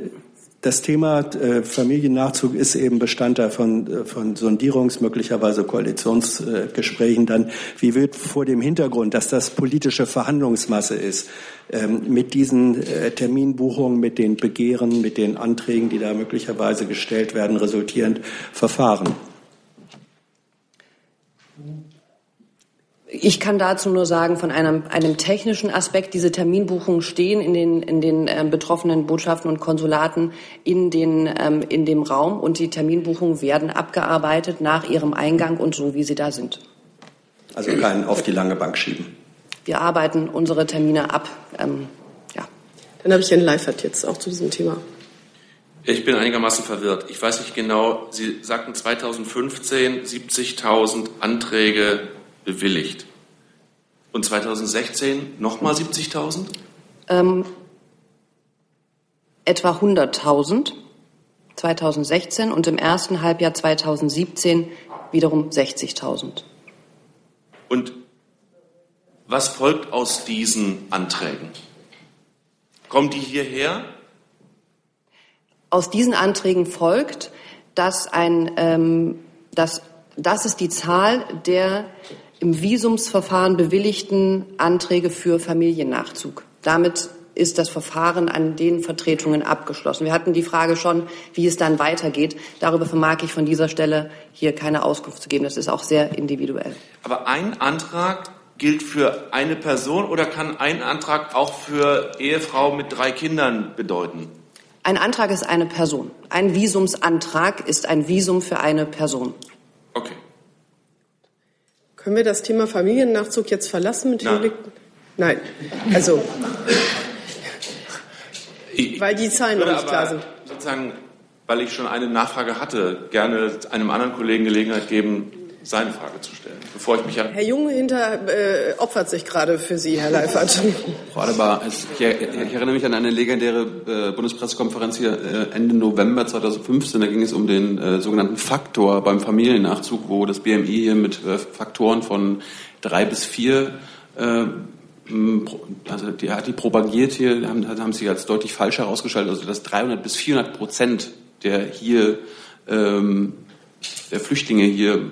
das Thema äh, Familiennachzug ist eben Bestandteil von, äh, von Sondierungs-, möglicherweise Koalitionsgesprächen. Dann, wie wird vor dem Hintergrund, dass das politische Verhandlungsmasse ist, ähm, mit diesen äh, Terminbuchungen, mit den Begehren, mit den Anträgen, die da möglicherweise gestellt werden, resultierend verfahren? Ich kann dazu nur sagen, von einem, einem technischen Aspekt, diese Terminbuchungen stehen in den, in den äh, betroffenen Botschaften und Konsulaten in, den, ähm, in dem Raum und die Terminbuchungen werden abgearbeitet nach ihrem Eingang und so, wie sie da sind. Also kein auf die lange Bank schieben. Wir arbeiten unsere Termine ab. Ähm, ja. Dann habe ich Herrn Leifert jetzt auch zu diesem Thema. Ich bin einigermaßen verwirrt. Ich weiß nicht genau, Sie sagten 2015 70.000 Anträge bewilligt. Und 2016 nochmal 70.000? Ähm, etwa 100.000 2016 und im ersten Halbjahr 2017 wiederum 60.000. Und was folgt aus diesen Anträgen? Kommen die hierher? Aus diesen Anträgen folgt, dass ein, ähm, dass, das ist die Zahl der im Visumsverfahren bewilligten Anträge für Familiennachzug. Damit ist das Verfahren an den Vertretungen abgeschlossen. Wir hatten die Frage schon, wie es dann weitergeht. Darüber vermag ich von dieser Stelle hier keine Auskunft zu geben. Das ist auch sehr individuell. Aber ein Antrag gilt für eine Person oder kann ein Antrag auch für Ehefrau mit drei Kindern bedeuten? Ein Antrag ist eine Person. Ein Visumsantrag ist ein Visum für eine Person. Okay. Können wir das Thema Familiennachzug jetzt verlassen mit Nein. Nein. Also, ich, weil die Zahlen noch nicht klar sind. Sozusagen, weil ich schon eine Nachfrage hatte, gerne einem anderen Kollegen Gelegenheit geben, seine Frage zu stellen, bevor ich mich an Herr Junge hinter äh, opfert sich gerade für Sie, Herr Leifert. Frau Adebar, ich, ich, erinnere mich an eine legendäre äh, Bundespressekonferenz hier äh, Ende November 2015. Da ging es um den äh, sogenannten Faktor beim Familiennachzug, wo das BMI hier mit äh, Faktoren von drei bis vier äh, also die hat die propagiert hier, haben, haben sie als deutlich falsch herausgestellt, also dass 300 bis 400 Prozent der hier ähm, der Flüchtlinge hier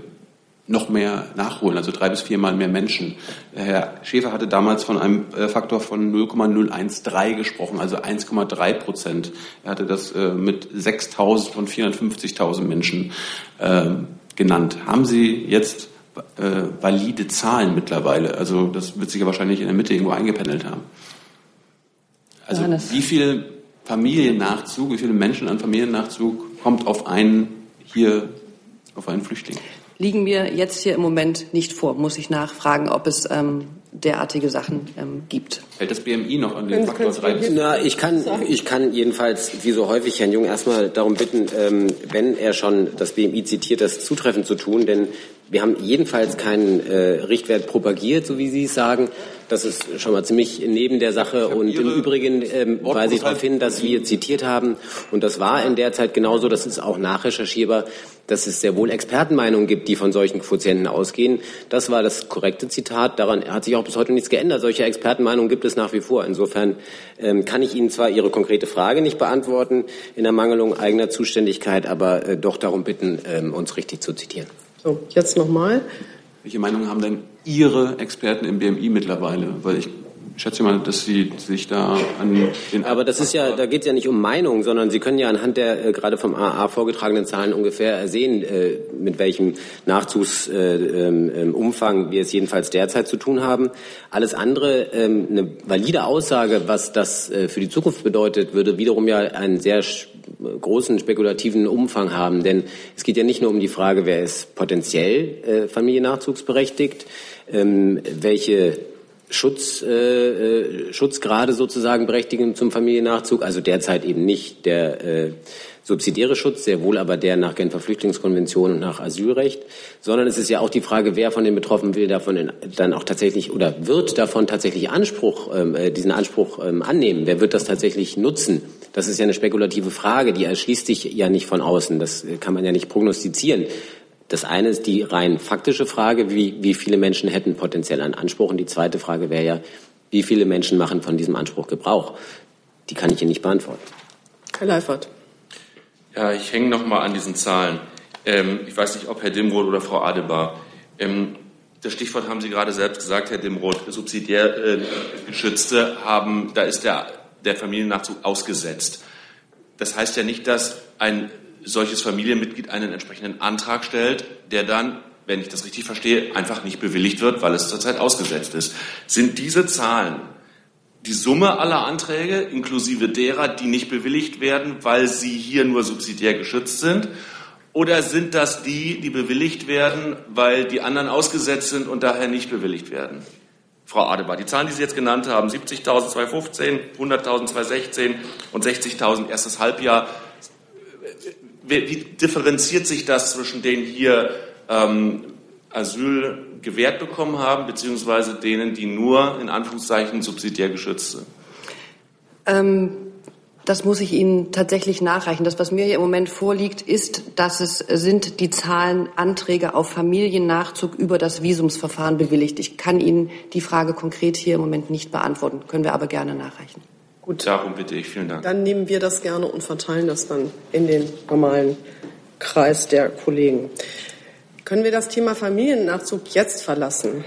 noch mehr nachholen, also drei bis viermal mehr Menschen. Herr Schäfer hatte damals von einem äh, Faktor von 0,013 gesprochen, also 1,3 Prozent. Er hatte das äh, mit 6.000 von 450.000 Menschen äh, genannt. Haben Sie jetzt äh, valide Zahlen mittlerweile? Also das wird sich ja wahrscheinlich in der Mitte irgendwo eingependelt haben. Also Johannes. wie viel Familiennachzug, wie viele Menschen an Familiennachzug kommt auf einen hier, auf einen Flüchtling? Liegen mir jetzt hier im Moment nicht vor. Muss ich nachfragen, ob es ähm, derartige Sachen ähm, gibt. Hält das BMI noch an den Faktor 3? Na, ich kann, ich kann jedenfalls, wie so häufig, Herrn Jung erstmal darum bitten, ähm, wenn er schon das BMI zitiert, das zutreffend zu tun, denn wir haben jedenfalls keinen äh, Richtwert propagiert, so wie Sie es sagen. Das ist schon mal ziemlich neben der Sache. Und im Übrigen ähm, weise ich darauf hin, dass wir zitiert haben, und das war in der Zeit genauso, das ist auch nachrecherchierbar, dass es sehr wohl Expertenmeinungen gibt, die von solchen Quotienten ausgehen. Das war das korrekte Zitat. Daran hat sich auch bis heute nichts geändert. Solche Expertenmeinungen gibt es nach wie vor. Insofern ähm, kann ich Ihnen zwar Ihre konkrete Frage nicht beantworten in der Mangelung eigener Zuständigkeit, aber äh, doch darum bitten, ähm, uns richtig zu zitieren. So, jetzt nochmal. Welche Meinungen haben denn Ihre Experten im BMI mittlerweile? Weil ich schätze mal, dass Sie sich da an den. Aber das ist ja, da geht es ja nicht um Meinung, sondern Sie können ja anhand der äh, gerade vom AA vorgetragenen Zahlen ungefähr sehen, äh, mit welchem Nachzugsumfang äh, ähm, wir es jedenfalls derzeit zu tun haben. Alles andere, ähm, eine valide Aussage, was das äh, für die Zukunft bedeutet, würde wiederum ja einen sehr großen spekulativen Umfang haben. Denn es geht ja nicht nur um die Frage, wer ist potenziell äh, familiennachzugsberechtigt, ähm, welche Schutz, äh, äh, Schutzgrade sozusagen berechtigen zum Familiennachzug, also derzeit eben nicht der äh, subsidiäre Schutz, sehr wohl aber der nach Genfer Flüchtlingskonvention und nach Asylrecht, sondern es ist ja auch die Frage, wer von den Betroffenen will davon in, dann auch tatsächlich oder wird davon tatsächlich Anspruch, ähm, äh, diesen Anspruch ähm, annehmen. Wer wird das tatsächlich nutzen? Das ist ja eine spekulative Frage, die erschließt sich ja nicht von außen. Das kann man ja nicht prognostizieren. Das eine ist die rein faktische Frage, wie, wie viele Menschen hätten potenziell einen Anspruch. Und die zweite Frage wäre ja, wie viele Menschen machen von diesem Anspruch Gebrauch? Die kann ich Ihnen nicht beantworten. Herr Leifert. Ja, ich hänge noch mal an diesen Zahlen. Ähm, ich weiß nicht, ob Herr Dimroth oder Frau Adebar. Ähm, das Stichwort haben Sie gerade selbst gesagt, Herr Dimroth. Subsidiär äh, Geschützte haben, da ist der, der Familiennachzug ausgesetzt. Das heißt ja nicht, dass ein solches Familienmitglied einen entsprechenden Antrag stellt, der dann, wenn ich das richtig verstehe, einfach nicht bewilligt wird, weil es zurzeit ausgesetzt ist. Sind diese Zahlen die Summe aller Anträge, inklusive derer, die nicht bewilligt werden, weil sie hier nur subsidiär geschützt sind? Oder sind das die, die bewilligt werden, weil die anderen ausgesetzt sind und daher nicht bewilligt werden? Frau Adebar, die Zahlen, die Sie jetzt genannt haben, 70.000 2015, 100.000 2016 und 60.000 erstes Halbjahr, wie differenziert sich das zwischen den hier ähm, Asyl gewährt bekommen haben, beziehungsweise denen, die nur in Anführungszeichen subsidiär geschützt sind? Ähm, das muss ich Ihnen tatsächlich nachreichen. Das, was mir hier im Moment vorliegt, ist, dass es sind die Zahlen Anträge auf Familiennachzug über das Visumsverfahren bewilligt. Ich kann Ihnen die Frage konkret hier im Moment nicht beantworten, können wir aber gerne nachreichen. Gut. Darum bitte ich. Vielen Dank. Dann nehmen wir das gerne und verteilen das dann in den normalen Kreis der Kollegen. Können wir das Thema Familiennachzug jetzt verlassen?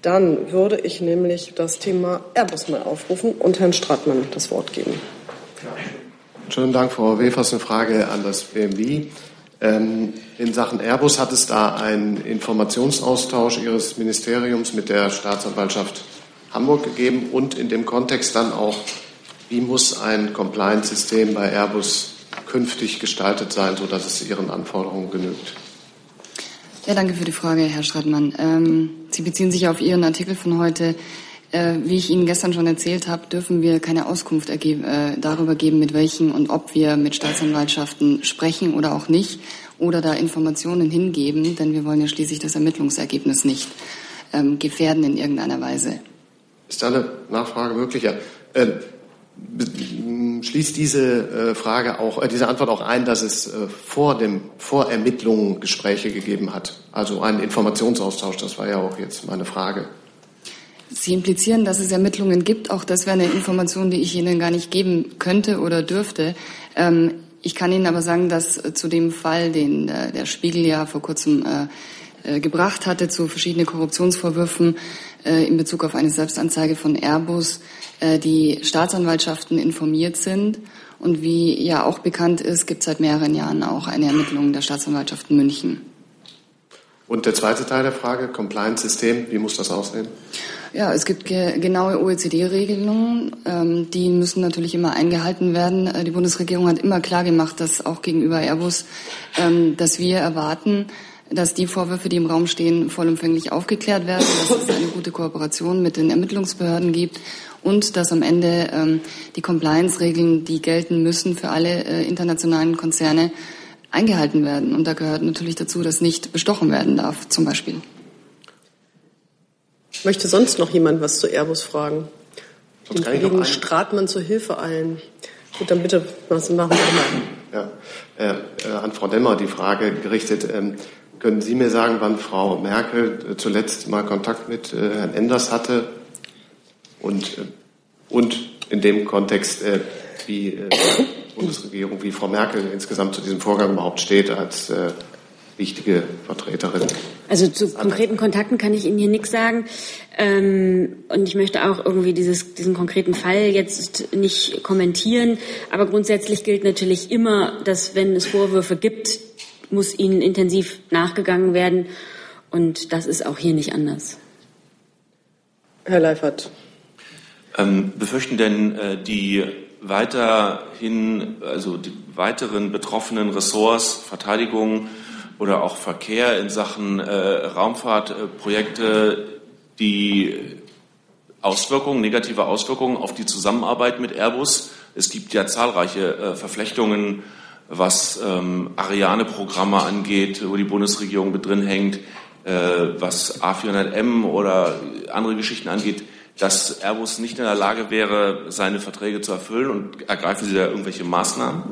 Dann würde ich nämlich das Thema Airbus mal aufrufen und Herrn Stratmann das Wort geben. Schönen Dank, Frau Wefers. Eine Frage an das BMW. Ähm, in Sachen Airbus hat es da einen Informationsaustausch Ihres Ministeriums mit der Staatsanwaltschaft Hamburg gegeben und in dem Kontext dann auch, wie muss ein Compliance-System bei Airbus künftig gestaltet sein, sodass es Ihren Anforderungen genügt? Ja, danke für die Frage, Herr Stratmann. Ähm, Sie beziehen sich auf Ihren Artikel von heute. Äh, wie ich Ihnen gestern schon erzählt habe, dürfen wir keine Auskunft äh, darüber geben, mit welchen und ob wir mit Staatsanwaltschaften sprechen oder auch nicht oder da Informationen hingeben, denn wir wollen ja schließlich das Ermittlungsergebnis nicht ähm, gefährden in irgendeiner Weise. Ist da eine Nachfrage möglich? Ja. Ähm, schließt diese äh, Frage auch, äh, diese Antwort auch ein, dass es äh, vor dem vor Ermittlungen Gespräche gegeben hat, also einen Informationsaustausch. Das war ja auch jetzt meine Frage. Sie implizieren, dass es Ermittlungen gibt. Auch das wäre eine Information, die ich Ihnen gar nicht geben könnte oder dürfte. Ähm, ich kann Ihnen aber sagen, dass zu dem Fall, den der Spiegel ja vor kurzem gebracht hatte, zu verschiedenen Korruptionsvorwürfen in Bezug auf eine Selbstanzeige von Airbus, äh, die Staatsanwaltschaften informiert sind. Und wie ja auch bekannt ist, gibt es seit mehreren Jahren auch eine Ermittlung der Staatsanwaltschaft München. Und der zweite Teil der Frage, Compliance-System, wie muss das aussehen? Ja, es gibt ge genaue OECD-Regelungen, ähm, die müssen natürlich immer eingehalten werden. Äh, die Bundesregierung hat immer klar gemacht, dass auch gegenüber Airbus, ähm, dass wir erwarten, dass die Vorwürfe, die im Raum stehen, vollumfänglich aufgeklärt werden, dass es eine gute Kooperation mit den Ermittlungsbehörden gibt und dass am Ende ähm, die Compliance-Regeln, die gelten müssen für alle äh, internationalen Konzerne, eingehalten werden. Und da gehört natürlich dazu, dass nicht bestochen werden darf, zum Beispiel. Möchte sonst noch jemand was zu Airbus fragen? Den Kollegen Stratmann zur Hilfe eilen. Gut, dann bitte was machen wir mal. Ja, äh, äh, an Frau Demmer die Frage gerichtet. Ähm, können Sie mir sagen, wann Frau Merkel äh, zuletzt mal Kontakt mit äh, Herrn Enders hatte? Und, äh, und in dem Kontext, äh, wie äh, Bundesregierung, wie Frau Merkel insgesamt zu diesem Vorgang überhaupt steht als wichtige Vertreterin. Also zu konkreten Kontakten kann ich Ihnen hier nichts sagen. Ähm, und ich möchte auch irgendwie dieses, diesen konkreten Fall jetzt nicht kommentieren. Aber grundsätzlich gilt natürlich immer, dass wenn es Vorwürfe gibt, muss ihnen intensiv nachgegangen werden. Und das ist auch hier nicht anders. Herr Leifert. Ähm, befürchten denn äh, die weiterhin, also die weiteren betroffenen Ressorts, Verteidigung oder auch Verkehr in Sachen äh, Raumfahrtprojekte, die Auswirkungen, negative Auswirkungen auf die Zusammenarbeit mit Airbus? Es gibt ja zahlreiche äh, Verflechtungen, was ähm, Ariane-Programme angeht, wo die Bundesregierung mit drin hängt, äh, was A400M oder andere Geschichten angeht dass Airbus nicht in der Lage wäre, seine Verträge zu erfüllen und ergreifen Sie da irgendwelche Maßnahmen?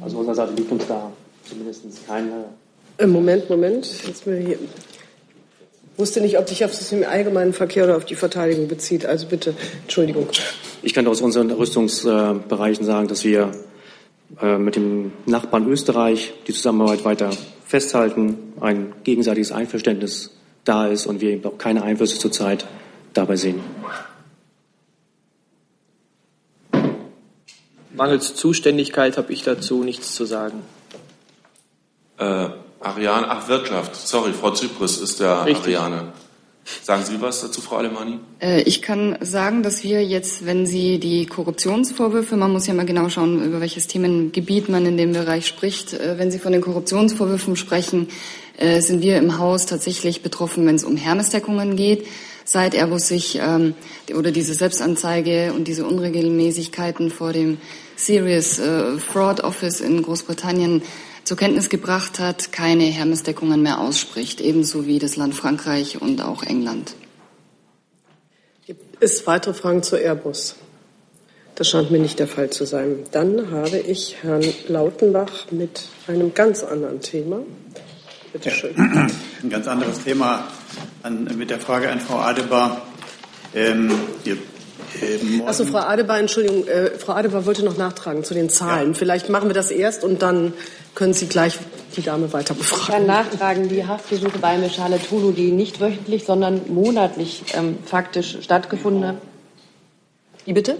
Also unserer Seite liegt uns da zumindest keine. Äh, Moment, Moment. Jetzt mal hier. Ich wusste nicht, ob sich auf das im allgemeinen Verkehr oder auf die Verteidigung bezieht. Also bitte, Entschuldigung. Ich kann aus unseren Rüstungsbereichen sagen, dass wir äh, mit dem Nachbarn Österreich die Zusammenarbeit weiter festhalten, ein gegenseitiges Einverständnis da ist und wir eben auch keine Einflüsse zurzeit dabei sehen. Mangels Zuständigkeit habe ich dazu nichts zu sagen. Äh, Ariane, ach Wirtschaft, sorry, Frau Zypris ist der Richtig. Ariane. Sagen Sie was dazu, Frau Alemani? Äh, ich kann sagen, dass wir jetzt, wenn Sie die Korruptionsvorwürfe, man muss ja mal genau schauen, über welches Themengebiet man in dem Bereich spricht, äh, wenn Sie von den Korruptionsvorwürfen sprechen, äh, sind wir im Haus tatsächlich betroffen, wenn es um Hermesdeckungen geht. Seit Airbus sich ähm, oder diese Selbstanzeige und diese Unregelmäßigkeiten vor dem Serious Fraud Office in Großbritannien zur Kenntnis gebracht hat, keine Hermesdeckungen mehr ausspricht, ebenso wie das Land Frankreich und auch England. Gibt es weitere Fragen zu Airbus? Das scheint mir nicht der Fall zu sein. Dann habe ich Herrn Lautenbach mit einem ganz anderen Thema. Bitte schön. Ja, ein ganz anderes Thema an, mit der Frage an Frau Adebar. Ähm, Achso, Frau Adebar, Entschuldigung, äh, Frau Adebar wollte noch nachtragen zu den Zahlen. Ja. Vielleicht machen wir das erst und dann können Sie gleich die Dame weiter befragen. Ich kann nachtragen, die Haftbesuche bei Meshale Tulu, die nicht wöchentlich, sondern monatlich ähm, faktisch stattgefunden haben. Wie bitte?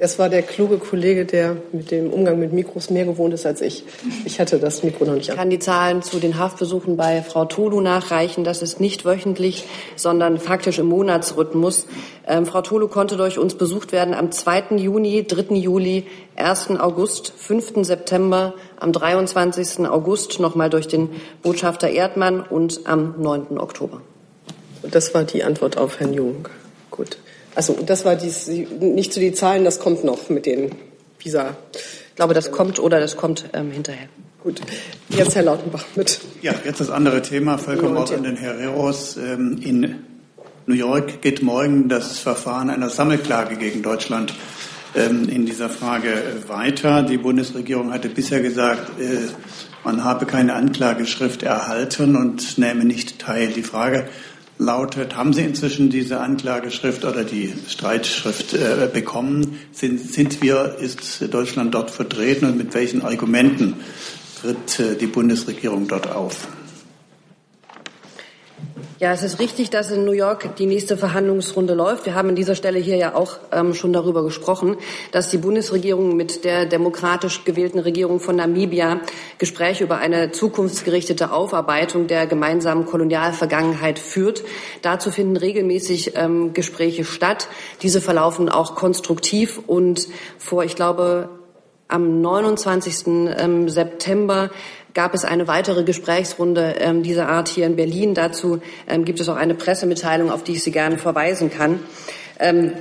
Es war der kluge Kollege, der mit dem Umgang mit Mikros mehr gewohnt ist als ich. Ich hatte das Mikro noch nicht Ich kann die Zahlen zu den Haftbesuchen bei Frau Tolu nachreichen. Das ist nicht wöchentlich, sondern faktisch im Monatsrhythmus. Ähm, Frau Tolu konnte durch uns besucht werden am 2. Juni, 3. Juli, 1. August, 5. September, am 23. August nochmal durch den Botschafter Erdmann und am 9. Oktober. Das war die Antwort auf Herrn Jung. Gut. Also das war dies, nicht zu die Zahlen, das kommt noch mit den Visa. Ich glaube, das kommt oder das kommt ähm, hinterher. Gut, jetzt Herr Lautenbach mit. Ja, jetzt das andere Thema, Völkermord an den Herreros. Ähm, in New York geht morgen das Verfahren einer Sammelklage gegen Deutschland ähm, in dieser Frage weiter. Die Bundesregierung hatte bisher gesagt, äh, man habe keine Anklageschrift erhalten und nähme nicht teil. Die Frage lautet, haben Sie inzwischen diese Anklageschrift oder die Streitschrift äh, bekommen? Sind, sind wir, ist Deutschland dort vertreten und mit welchen Argumenten tritt äh, die Bundesregierung dort auf? Ja, es ist richtig, dass in New York die nächste Verhandlungsrunde läuft. Wir haben an dieser Stelle hier ja auch ähm, schon darüber gesprochen, dass die Bundesregierung mit der demokratisch gewählten Regierung von Namibia Gespräche über eine zukunftsgerichtete Aufarbeitung der gemeinsamen Kolonialvergangenheit führt. Dazu finden regelmäßig ähm, Gespräche statt. Diese verlaufen auch konstruktiv und vor, ich glaube, am 29. Ähm, September gab es eine weitere Gesprächsrunde ähm, dieser Art hier in Berlin. Dazu ähm, gibt es auch eine Pressemitteilung, auf die ich Sie gerne verweisen kann. Ähm,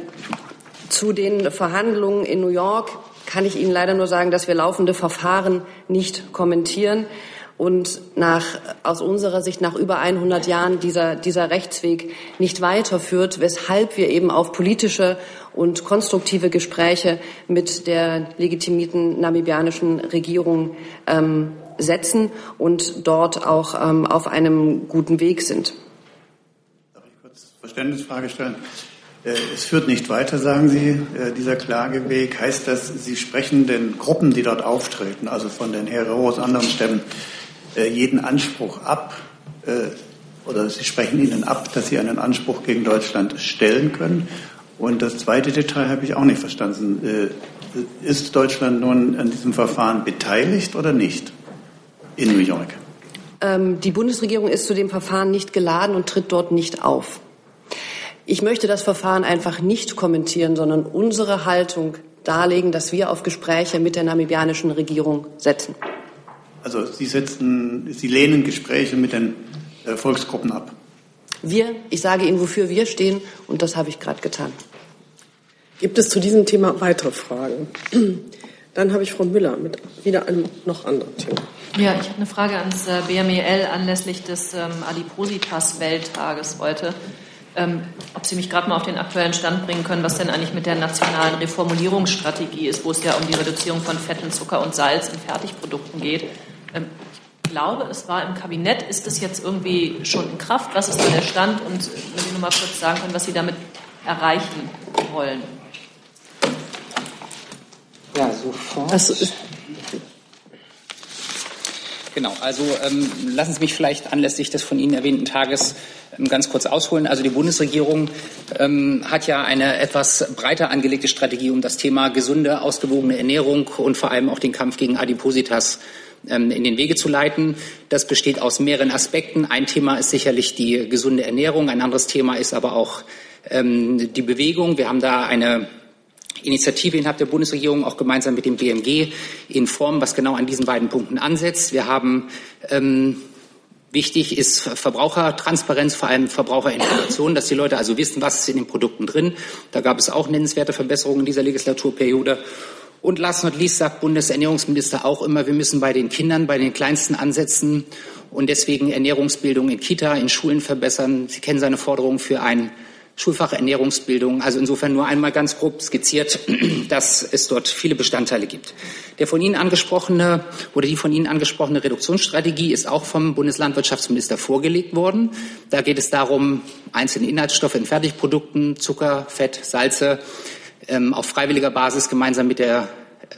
zu den Verhandlungen in New York kann ich Ihnen leider nur sagen, dass wir laufende Verfahren nicht kommentieren und nach, aus unserer Sicht nach über 100 Jahren dieser, dieser Rechtsweg nicht weiterführt, weshalb wir eben auf politische und konstruktive Gespräche mit der legitimierten namibianischen Regierung ähm, setzen und dort auch ähm, auf einem guten Weg sind. Darf ich kurz Verständnisfrage stellen? Äh, es führt nicht weiter, sagen Sie, äh, dieser Klageweg. Heißt das, Sie sprechen den Gruppen, die dort auftreten, also von den Hereros, anderen Stämmen, äh, jeden Anspruch ab? Oder Sie sprechen ihnen ab, dass sie einen Anspruch gegen Deutschland stellen können? Und das zweite Detail habe ich auch nicht verstanden. Ist Deutschland nun an diesem Verfahren beteiligt oder nicht? In New York? Ähm, die Bundesregierung ist zu dem Verfahren nicht geladen und tritt dort nicht auf. Ich möchte das Verfahren einfach nicht kommentieren, sondern unsere Haltung darlegen, dass wir auf Gespräche mit der namibianischen Regierung setzen. Also Sie, setzen, Sie lehnen Gespräche mit den äh, Volksgruppen ab? Wir, ich sage Ihnen, wofür wir stehen, und das habe ich gerade getan. Gibt es zu diesem Thema weitere Fragen? Dann habe ich Frau Müller mit wieder einem noch anderen Thema. Ja, ich habe eine Frage ans BMEL anlässlich des ähm, Adipositas-Welttages heute. Ähm, ob Sie mich gerade mal auf den aktuellen Stand bringen können, was denn eigentlich mit der nationalen Reformulierungsstrategie ist, wo es ja um die Reduzierung von Fetten, Zucker und Salz in Fertigprodukten geht. Ähm, ich glaube, es war im Kabinett. Ist das jetzt irgendwie schon in Kraft? Was ist da der Stand? Und wenn Sie nur mal kurz sagen können, was Sie damit erreichen wollen. Ja, sofort. Also, Genau, also ähm, lassen Sie mich vielleicht anlässlich des von Ihnen erwähnten Tages ähm, ganz kurz ausholen. Also die Bundesregierung ähm, hat ja eine etwas breiter angelegte Strategie, um das Thema gesunde, ausgewogene Ernährung und vor allem auch den Kampf gegen Adipositas ähm, in den Wege zu leiten. Das besteht aus mehreren Aspekten. Ein Thema ist sicherlich die gesunde Ernährung, ein anderes Thema ist aber auch ähm, die Bewegung. Wir haben da eine Initiative innerhalb der Bundesregierung, auch gemeinsam mit dem BMG, in Form, was genau an diesen beiden Punkten ansetzt. Wir haben ähm, Wichtig ist Verbrauchertransparenz, vor allem Verbraucherinformation, dass die Leute also wissen, was ist in den Produkten drin. Da gab es auch nennenswerte Verbesserungen in dieser Legislaturperiode. Und last not least sagt Bundesernährungsminister auch immer, wir müssen bei den Kindern, bei den Kleinsten ansetzen und deswegen Ernährungsbildung in Kita, in Schulen verbessern. Sie kennen seine Forderungen für ein Schulfach Ernährungsbildung. Also insofern nur einmal ganz grob skizziert, dass es dort viele Bestandteile gibt. Der von Ihnen angesprochene oder die von Ihnen angesprochene Reduktionsstrategie ist auch vom Bundeslandwirtschaftsminister vorgelegt worden. Da geht es darum, einzelne Inhaltsstoffe in Fertigprodukten, Zucker, Fett, Salze ähm, auf freiwilliger Basis gemeinsam mit der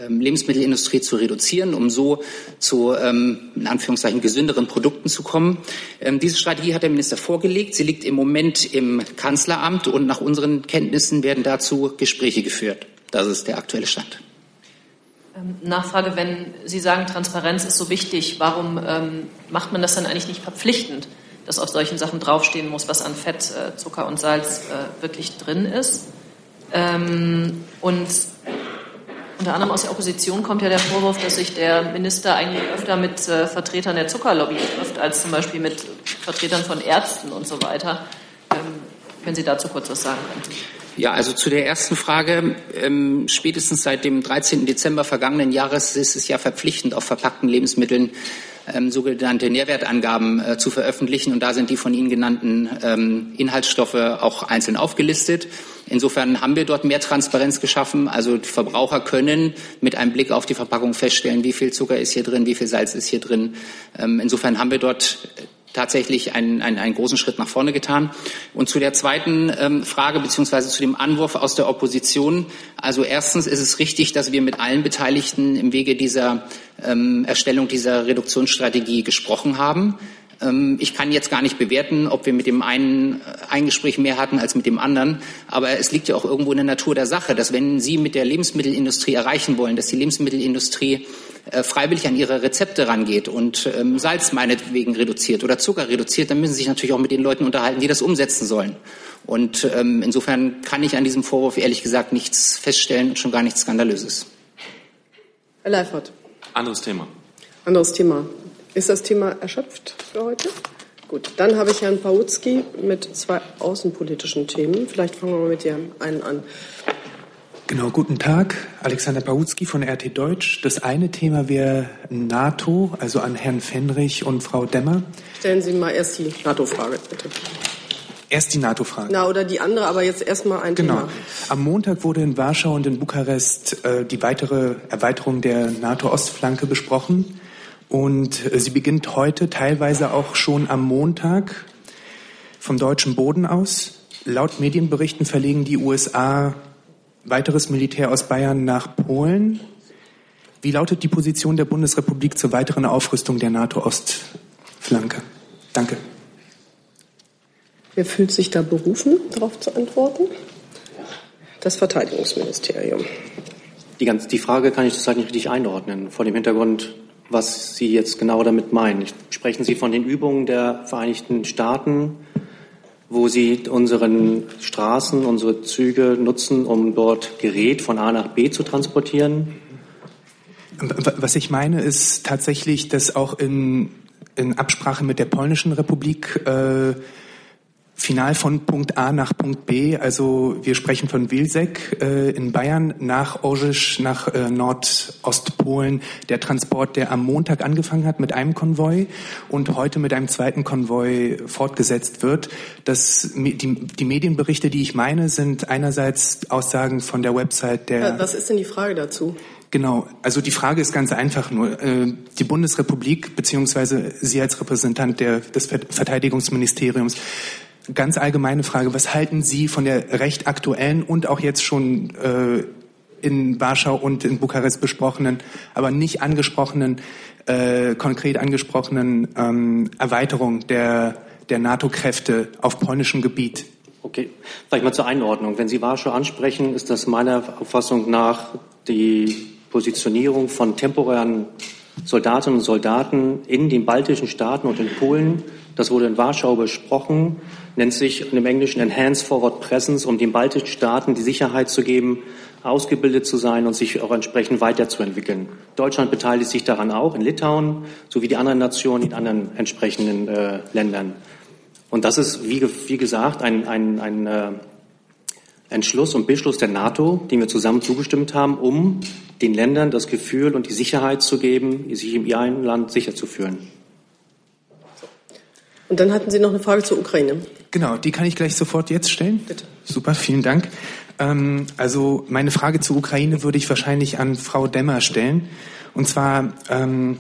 Lebensmittelindustrie zu reduzieren, um so zu ähm, in Anführungszeichen gesünderen Produkten zu kommen. Ähm, diese Strategie hat der Minister vorgelegt. Sie liegt im Moment im Kanzleramt und nach unseren Kenntnissen werden dazu Gespräche geführt. Das ist der aktuelle Stand. Nachfrage, wenn Sie sagen, Transparenz ist so wichtig, warum ähm, macht man das dann eigentlich nicht verpflichtend, dass auf solchen Sachen draufstehen muss, was an Fett, äh, Zucker und Salz äh, wirklich drin ist? Ähm, und unter anderem aus der Opposition kommt ja der Vorwurf, dass sich der Minister eigentlich öfter mit äh, Vertretern der Zuckerlobby trifft, als zum Beispiel mit Vertretern von Ärzten und so weiter. Ähm, wenn Sie dazu kurz was sagen könnten. Ja, also zu der ersten Frage. Ähm, spätestens seit dem 13. Dezember vergangenen Jahres ist es ja verpflichtend, auf verpackten Lebensmitteln ähm, sogenannte Nährwertangaben äh, zu veröffentlichen. Und da sind die von Ihnen genannten ähm, Inhaltsstoffe auch einzeln aufgelistet. Insofern haben wir dort mehr Transparenz geschaffen. Also Verbraucher können mit einem Blick auf die Verpackung feststellen, wie viel Zucker ist hier drin, wie viel Salz ist hier drin. Ähm, insofern haben wir dort tatsächlich einen, einen, einen großen Schritt nach vorne getan. Und zu der zweiten ähm, Frage beziehungsweise zu dem Anwurf aus der Opposition. Also erstens ist es richtig, dass wir mit allen Beteiligten im Wege dieser ähm, Erstellung dieser Reduktionsstrategie gesprochen haben. Ähm, ich kann jetzt gar nicht bewerten, ob wir mit dem einen äh, ein Gespräch mehr hatten als mit dem anderen. Aber es liegt ja auch irgendwo in der Natur der Sache, dass wenn Sie mit der Lebensmittelindustrie erreichen wollen, dass die Lebensmittelindustrie äh, freiwillig an ihre Rezepte rangeht und ähm, Salz meinetwegen reduziert oder Zucker reduziert, dann müssen Sie sich natürlich auch mit den Leuten unterhalten, die das umsetzen sollen. Und ähm, insofern kann ich an diesem Vorwurf ehrlich gesagt nichts feststellen und schon gar nichts Skandalöses. Herr Leifert. Anderes Thema. Anderes Thema. Ist das Thema erschöpft für heute? Gut, dann habe ich Herrn Pawutzki mit zwei außenpolitischen Themen. Vielleicht fangen wir mal mit dem einen an. Genau, guten Tag. Alexander Pawutzki von RT Deutsch. Das eine Thema wäre NATO, also an Herrn Fenrich und Frau Demmer. Stellen Sie mal erst die NATO-Frage, bitte. Erst die NATO-Frage. Na, oder die andere, aber jetzt erstmal ein genau. Thema. Am Montag wurde in Warschau und in Bukarest äh, die weitere Erweiterung der NATO-Ostflanke besprochen. Und äh, sie beginnt heute teilweise auch schon am Montag vom deutschen Boden aus. Laut Medienberichten verlegen die USA weiteres Militär aus Bayern nach Polen. Wie lautet die Position der Bundesrepublik zur weiteren Aufrüstung der NATO-Ostflanke? Danke. Wer fühlt sich da berufen, darauf zu antworten? Das Verteidigungsministerium. Die, ganz, die Frage kann ich zurzeit nicht richtig einordnen, vor dem Hintergrund, was Sie jetzt genau damit meinen. Sprechen Sie von den Übungen der Vereinigten Staaten, wo Sie unseren Straßen, unsere Züge nutzen, um dort Gerät von A nach B zu transportieren? Was ich meine, ist tatsächlich, dass auch in, in Absprache mit der Polnischen Republik äh, final von Punkt A nach Punkt B. Also wir sprechen von Wilsek äh, in Bayern nach Orzisch, nach äh, Nordostpolen. Der Transport, der am Montag angefangen hat mit einem Konvoi und heute mit einem zweiten Konvoi fortgesetzt wird. Das, die, die Medienberichte, die ich meine, sind einerseits Aussagen von der Website der... Was ist denn die Frage dazu? Genau, also die Frage ist ganz einfach nur. Äh, die Bundesrepublik beziehungsweise Sie als Repräsentant der, des Verteidigungsministeriums ganz allgemeine Frage. Was halten Sie von der recht aktuellen und auch jetzt schon äh, in Warschau und in Bukarest besprochenen, aber nicht angesprochenen äh, konkret angesprochenen ähm, Erweiterung der, der NATO-Kräfte auf polnischem Gebiet. Okay, vielleicht mal zur Einordnung. Wenn Sie Warschau ansprechen, ist das meiner Auffassung nach die Positionierung von temporären Soldatinnen und Soldaten in den baltischen Staaten und in Polen. Das wurde in Warschau besprochen, nennt sich im Englischen Enhanced Forward Presence, um den baltischen Staaten die Sicherheit zu geben, ausgebildet zu sein und sich auch entsprechend weiterzuentwickeln. Deutschland beteiligt sich daran auch in Litauen sowie die anderen Nationen in anderen entsprechenden äh, Ländern. Und das ist, wie, wie gesagt, ein, ein, ein äh, Entschluss und Beschluss der NATO, den wir zusammen zugestimmt haben, um den Ländern das Gefühl und die Sicherheit zu geben, sich in ihrem Land sicher zu fühlen. Und dann hatten Sie noch eine Frage zur Ukraine. Genau, die kann ich gleich sofort jetzt stellen. Bitte. Super, vielen Dank. Ähm, also meine Frage zur Ukraine würde ich wahrscheinlich an Frau Demmer stellen. Und zwar, ähm,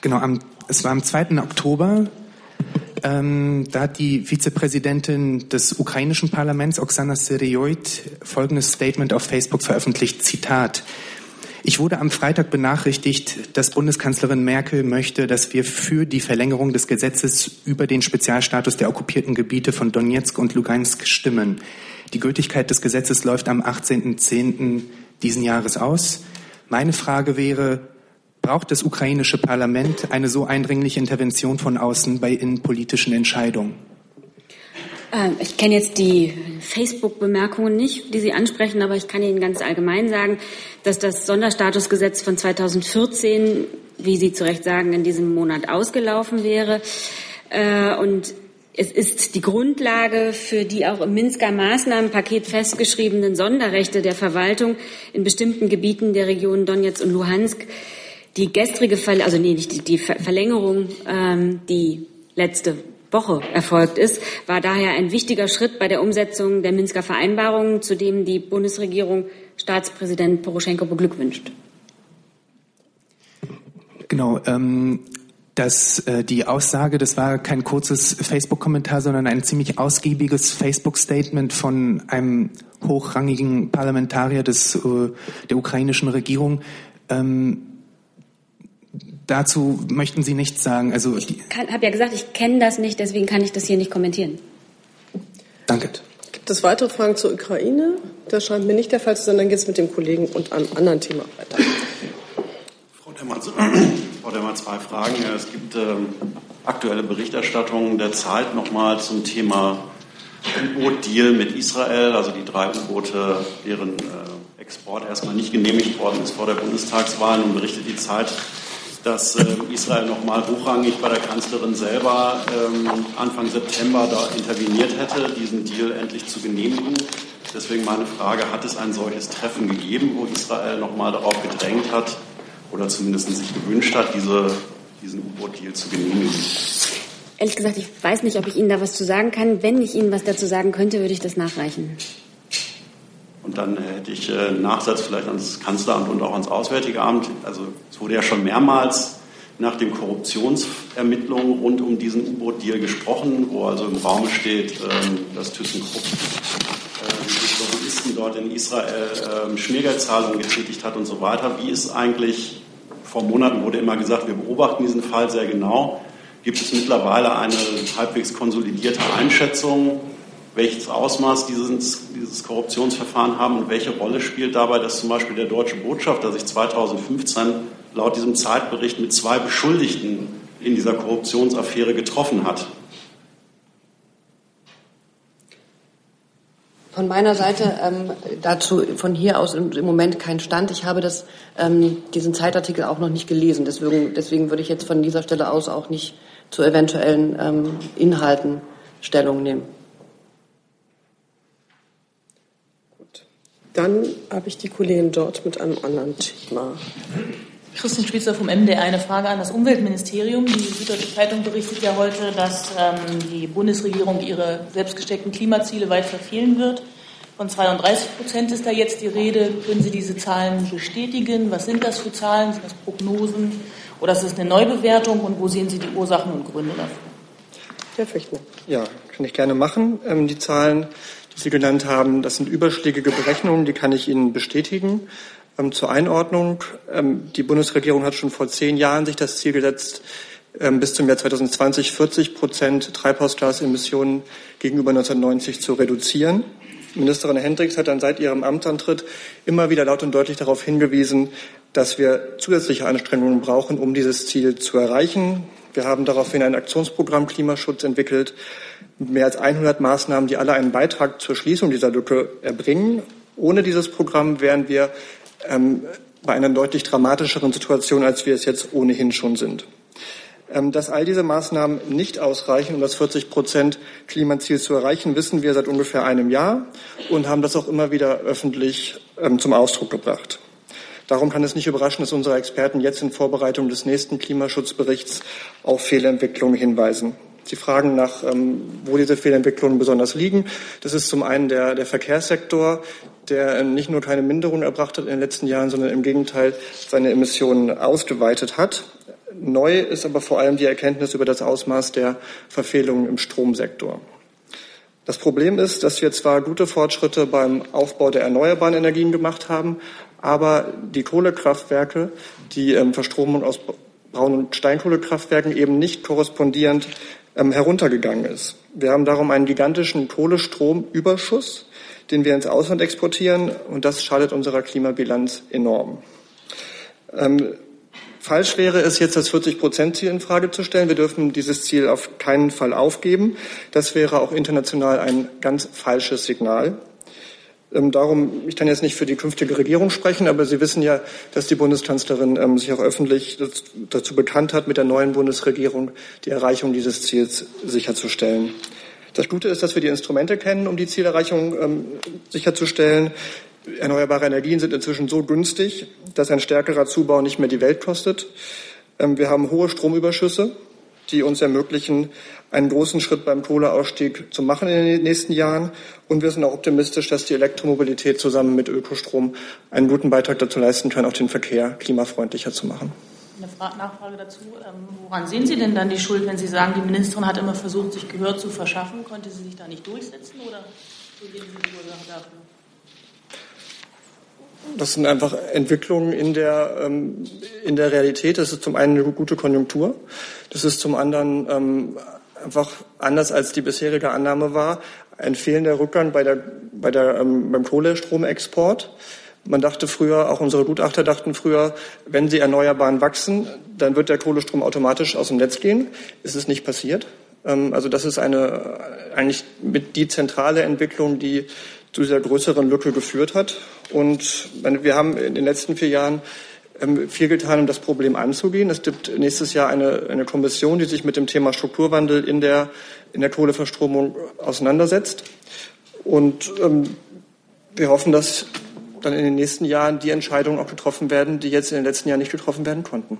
genau, am, es war am 2. Oktober ähm, da hat die Vizepräsidentin des ukrainischen Parlaments, Oksana Sirioid, folgendes Statement auf Facebook veröffentlicht. Zitat. Ich wurde am Freitag benachrichtigt, dass Bundeskanzlerin Merkel möchte, dass wir für die Verlängerung des Gesetzes über den Spezialstatus der okkupierten Gebiete von Donetsk und Lugansk stimmen. Die Gültigkeit des Gesetzes läuft am 18.10. diesen Jahres aus. Meine Frage wäre, Braucht das ukrainische Parlament eine so eindringliche Intervention von außen bei innenpolitischen Entscheidungen? Ähm, ich kenne jetzt die Facebook-Bemerkungen nicht, die Sie ansprechen, aber ich kann Ihnen ganz allgemein sagen, dass das Sonderstatusgesetz von 2014, wie Sie zu Recht sagen, in diesem Monat ausgelaufen wäre. Äh, und es ist die Grundlage für die auch im Minsker Maßnahmenpaket festgeschriebenen Sonderrechte der Verwaltung in bestimmten Gebieten der Regionen Donetsk und Luhansk die gestrige, Ver also nee, nicht die, die Verlängerung, ähm, die letzte Woche erfolgt ist, war daher ein wichtiger Schritt bei der Umsetzung der Minsker Vereinbarungen, zu dem die Bundesregierung Staatspräsident Poroschenko beglückwünscht. Genau. Ähm, dass äh, die Aussage, das war kein kurzes Facebook-Kommentar, sondern ein ziemlich ausgiebiges Facebook-Statement von einem hochrangigen Parlamentarier des, äh, der ukrainischen Regierung. Ähm, Dazu möchten Sie nichts sagen. Also ich habe ja gesagt, ich kenne das nicht, deswegen kann ich das hier nicht kommentieren. Danke. Gibt es weitere Fragen zur Ukraine? Das scheint mir nicht der Fall zu sein. Dann geht es mit dem Kollegen und einem anderen Thema weiter. Frau Demmer, Frau Demmer zwei Fragen. Es gibt ähm, aktuelle Berichterstattungen der Zeit nochmal zum Thema U-Boot-Deal mit Israel, also die drei U-Boote, deren äh, Export erstmal nicht genehmigt worden ist vor der Bundestagswahl. Nun berichtet die Zeit, dass äh, Israel nochmal hochrangig bei der Kanzlerin selber ähm, Anfang September da interveniert hätte, diesen Deal endlich zu genehmigen. Deswegen meine Frage, hat es ein solches Treffen gegeben, wo Israel nochmal darauf gedrängt hat oder zumindest sich gewünscht hat, diese, diesen U-Boot-Deal zu genehmigen? Ehrlich gesagt, ich weiß nicht, ob ich Ihnen da was zu sagen kann. Wenn ich Ihnen was dazu sagen könnte, würde ich das nachreichen. Und dann hätte ich äh, einen Nachsatz vielleicht ans Kanzleramt und auch ans Auswärtige Amt. Also es wurde ja schon mehrmals nach den Korruptionsermittlungen rund um diesen U-Boot-Deal gesprochen, wo also im Raum steht, ähm, dass ThyssenKrupp äh, Lobbyisten dort in Israel ähm, Schmiergeldzahlungen getätigt hat und so weiter. Wie ist eigentlich, vor Monaten wurde immer gesagt, wir beobachten diesen Fall sehr genau. Gibt es mittlerweile eine halbwegs konsolidierte Einschätzung? Welches Ausmaß dieses, dieses Korruptionsverfahren haben und welche Rolle spielt dabei, dass zum Beispiel der deutsche Botschafter sich 2015 laut diesem Zeitbericht mit zwei Beschuldigten in dieser Korruptionsaffäre getroffen hat. Von meiner Seite ähm, dazu von hier aus im, im, Moment kein Stand. Ich habe das, ähm, diesen Zeitartikel auch noch nicht gelesen. Deswegen, deswegen würde ich jetzt von dieser Stelle aus auch nicht zu eventuellen ähm, Inhalten Stellung nehmen. Dann habe ich die Kollegin dort mit einem anderen Thema. Christian Spitzer vom MDR eine Frage an das Umweltministerium. Die Süddeutsche Zeitung berichtet ja heute, dass ähm, die Bundesregierung ihre selbstgesteckten Klimaziele weit verfehlen wird. Von 32 Prozent ist da jetzt die Rede. Können Sie diese Zahlen bestätigen? Was sind das für Zahlen? Sind das Prognosen oder ist das eine Neubewertung? Und wo sehen Sie die Ursachen und Gründe dafür? Herr Fichtner. Ja, kann ich gerne machen. Ähm, die Zahlen Sie genannt haben, das sind überschlägige Berechnungen, die kann ich Ihnen bestätigen. Ähm, zur Einordnung. Ähm, die Bundesregierung hat schon vor zehn Jahren sich das Ziel gesetzt, ähm, bis zum Jahr 2020 40 Prozent Treibhausgasemissionen gegenüber 1990 zu reduzieren. Ministerin Hendricks hat dann seit ihrem Amtsantritt immer wieder laut und deutlich darauf hingewiesen, dass wir zusätzliche Anstrengungen brauchen, um dieses Ziel zu erreichen. Wir haben daraufhin ein Aktionsprogramm Klimaschutz entwickelt, mehr als 100 Maßnahmen, die alle einen Beitrag zur Schließung dieser Lücke erbringen. Ohne dieses Programm wären wir ähm, bei einer deutlich dramatischeren Situation, als wir es jetzt ohnehin schon sind. Ähm, dass all diese Maßnahmen nicht ausreichen, um das 40 Prozent Klimaziel zu erreichen, wissen wir seit ungefähr einem Jahr und haben das auch immer wieder öffentlich ähm, zum Ausdruck gebracht. Darum kann es nicht überraschen, dass unsere Experten jetzt in Vorbereitung des nächsten Klimaschutzberichts auf Fehlentwicklungen hinweisen. Sie fragen nach, ähm, wo diese Fehlentwicklungen besonders liegen. Das ist zum einen der, der Verkehrssektor, der nicht nur keine Minderung erbracht hat in den letzten Jahren, sondern im Gegenteil seine Emissionen ausgeweitet hat. Neu ist aber vor allem die Erkenntnis über das Ausmaß der Verfehlungen im Stromsektor. Das Problem ist, dass wir zwar gute Fortschritte beim Aufbau der erneuerbaren Energien gemacht haben, aber die Kohlekraftwerke, die ähm, Verstromung aus Braun- und Steinkohlekraftwerken eben nicht korrespondierend ähm, heruntergegangen ist. Wir haben darum einen gigantischen Kohlestromüberschuss, den wir ins Ausland exportieren, und das schadet unserer Klimabilanz enorm. Ähm, Falsch wäre es jetzt, das 40-Prozent-Ziel in Frage zu stellen. Wir dürfen dieses Ziel auf keinen Fall aufgeben. Das wäre auch international ein ganz falsches Signal. Ähm, darum, ich kann jetzt nicht für die künftige Regierung sprechen, aber Sie wissen ja, dass die Bundeskanzlerin ähm, sich auch öffentlich dazu bekannt hat, mit der neuen Bundesregierung die Erreichung dieses Ziels sicherzustellen. Das Gute ist, dass wir die Instrumente kennen, um die Zielerreichung ähm, sicherzustellen. Erneuerbare Energien sind inzwischen so günstig, dass ein stärkerer Zubau nicht mehr die Welt kostet. Ähm, wir haben hohe Stromüberschüsse, die uns ermöglichen, einen großen Schritt beim Kohleausstieg zu machen in den nächsten Jahren. Und wir sind auch optimistisch, dass die Elektromobilität zusammen mit Ökostrom einen guten Beitrag dazu leisten kann, auch den Verkehr klimafreundlicher zu machen. Eine Nachfrage dazu. Ähm, woran sehen Sie denn dann die Schuld, wenn Sie sagen, die Ministerin hat immer versucht, sich Gehör zu verschaffen? Konnte sie sich da nicht durchsetzen oder wo sehen Sie die Ursache dafür? Das sind einfach Entwicklungen in der, ähm, in der Realität. Das ist zum einen eine gute Konjunktur. Das ist zum anderen ähm, einfach anders als die bisherige Annahme war, ein fehlender Rückgang bei der, bei der, ähm, beim Kohlestromexport. Man dachte früher, auch unsere Gutachter dachten früher, wenn sie Erneuerbaren wachsen, dann wird der Kohlestrom automatisch aus dem Netz gehen. Ist es nicht passiert. Ähm, also das ist eine, eigentlich mit die zentrale Entwicklung, die zu dieser größeren Lücke geführt hat. Und wir haben in den letzten vier Jahren viel getan, um das Problem anzugehen. Es gibt nächstes Jahr eine, eine Kommission, die sich mit dem Thema Strukturwandel in der, in der Kohleverstromung auseinandersetzt. Und ähm, wir hoffen, dass dann in den nächsten Jahren die Entscheidungen auch getroffen werden, die jetzt in den letzten Jahren nicht getroffen werden konnten.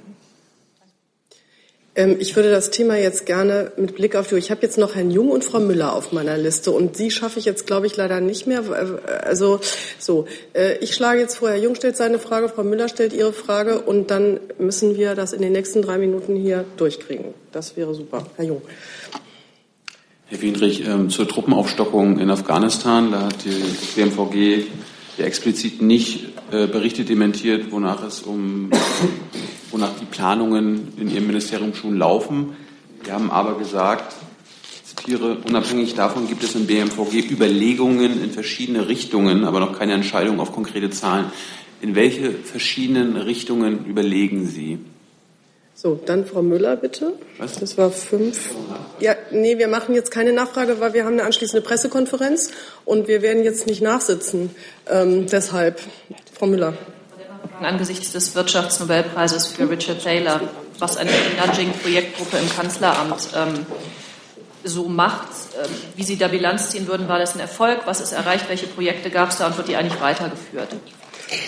Ähm, ich würde das Thema jetzt gerne mit Blick auf die, ich habe jetzt noch Herrn Jung und Frau Müller auf meiner Liste und Sie schaffe ich jetzt, glaube ich, leider nicht mehr. Also so, äh, ich schlage jetzt vor, Herr Jung stellt seine Frage, Frau Müller stellt ihre Frage und dann müssen wir das in den nächsten drei Minuten hier durchkriegen. Das wäre super. Herr Jung. Herr Wienrich, ähm, zur Truppenaufstockung in Afghanistan, da hat die BMVG explizit nicht äh, Berichte dementiert, wonach es um wonach die Planungen in Ihrem Ministerium schon laufen. Wir haben aber gesagt, ich zitiere, unabhängig davon gibt es im BMVG Überlegungen in verschiedene Richtungen, aber noch keine Entscheidung auf konkrete Zahlen. In welche verschiedenen Richtungen überlegen Sie? So, dann Frau Müller, bitte. Was? Das war fünf. Ja, nee, wir machen jetzt keine Nachfrage, weil wir haben eine anschließende Pressekonferenz und wir werden jetzt nicht nachsitzen. Ähm, deshalb, Frau Müller angesichts des Wirtschaftsnobelpreises für Richard Thaler, was eine Nudging-Projektgruppe im Kanzleramt ähm, so macht, ähm, wie Sie da Bilanz ziehen würden, war das ein Erfolg? Was ist erreicht? Welche Projekte gab es da und wird die eigentlich weitergeführt?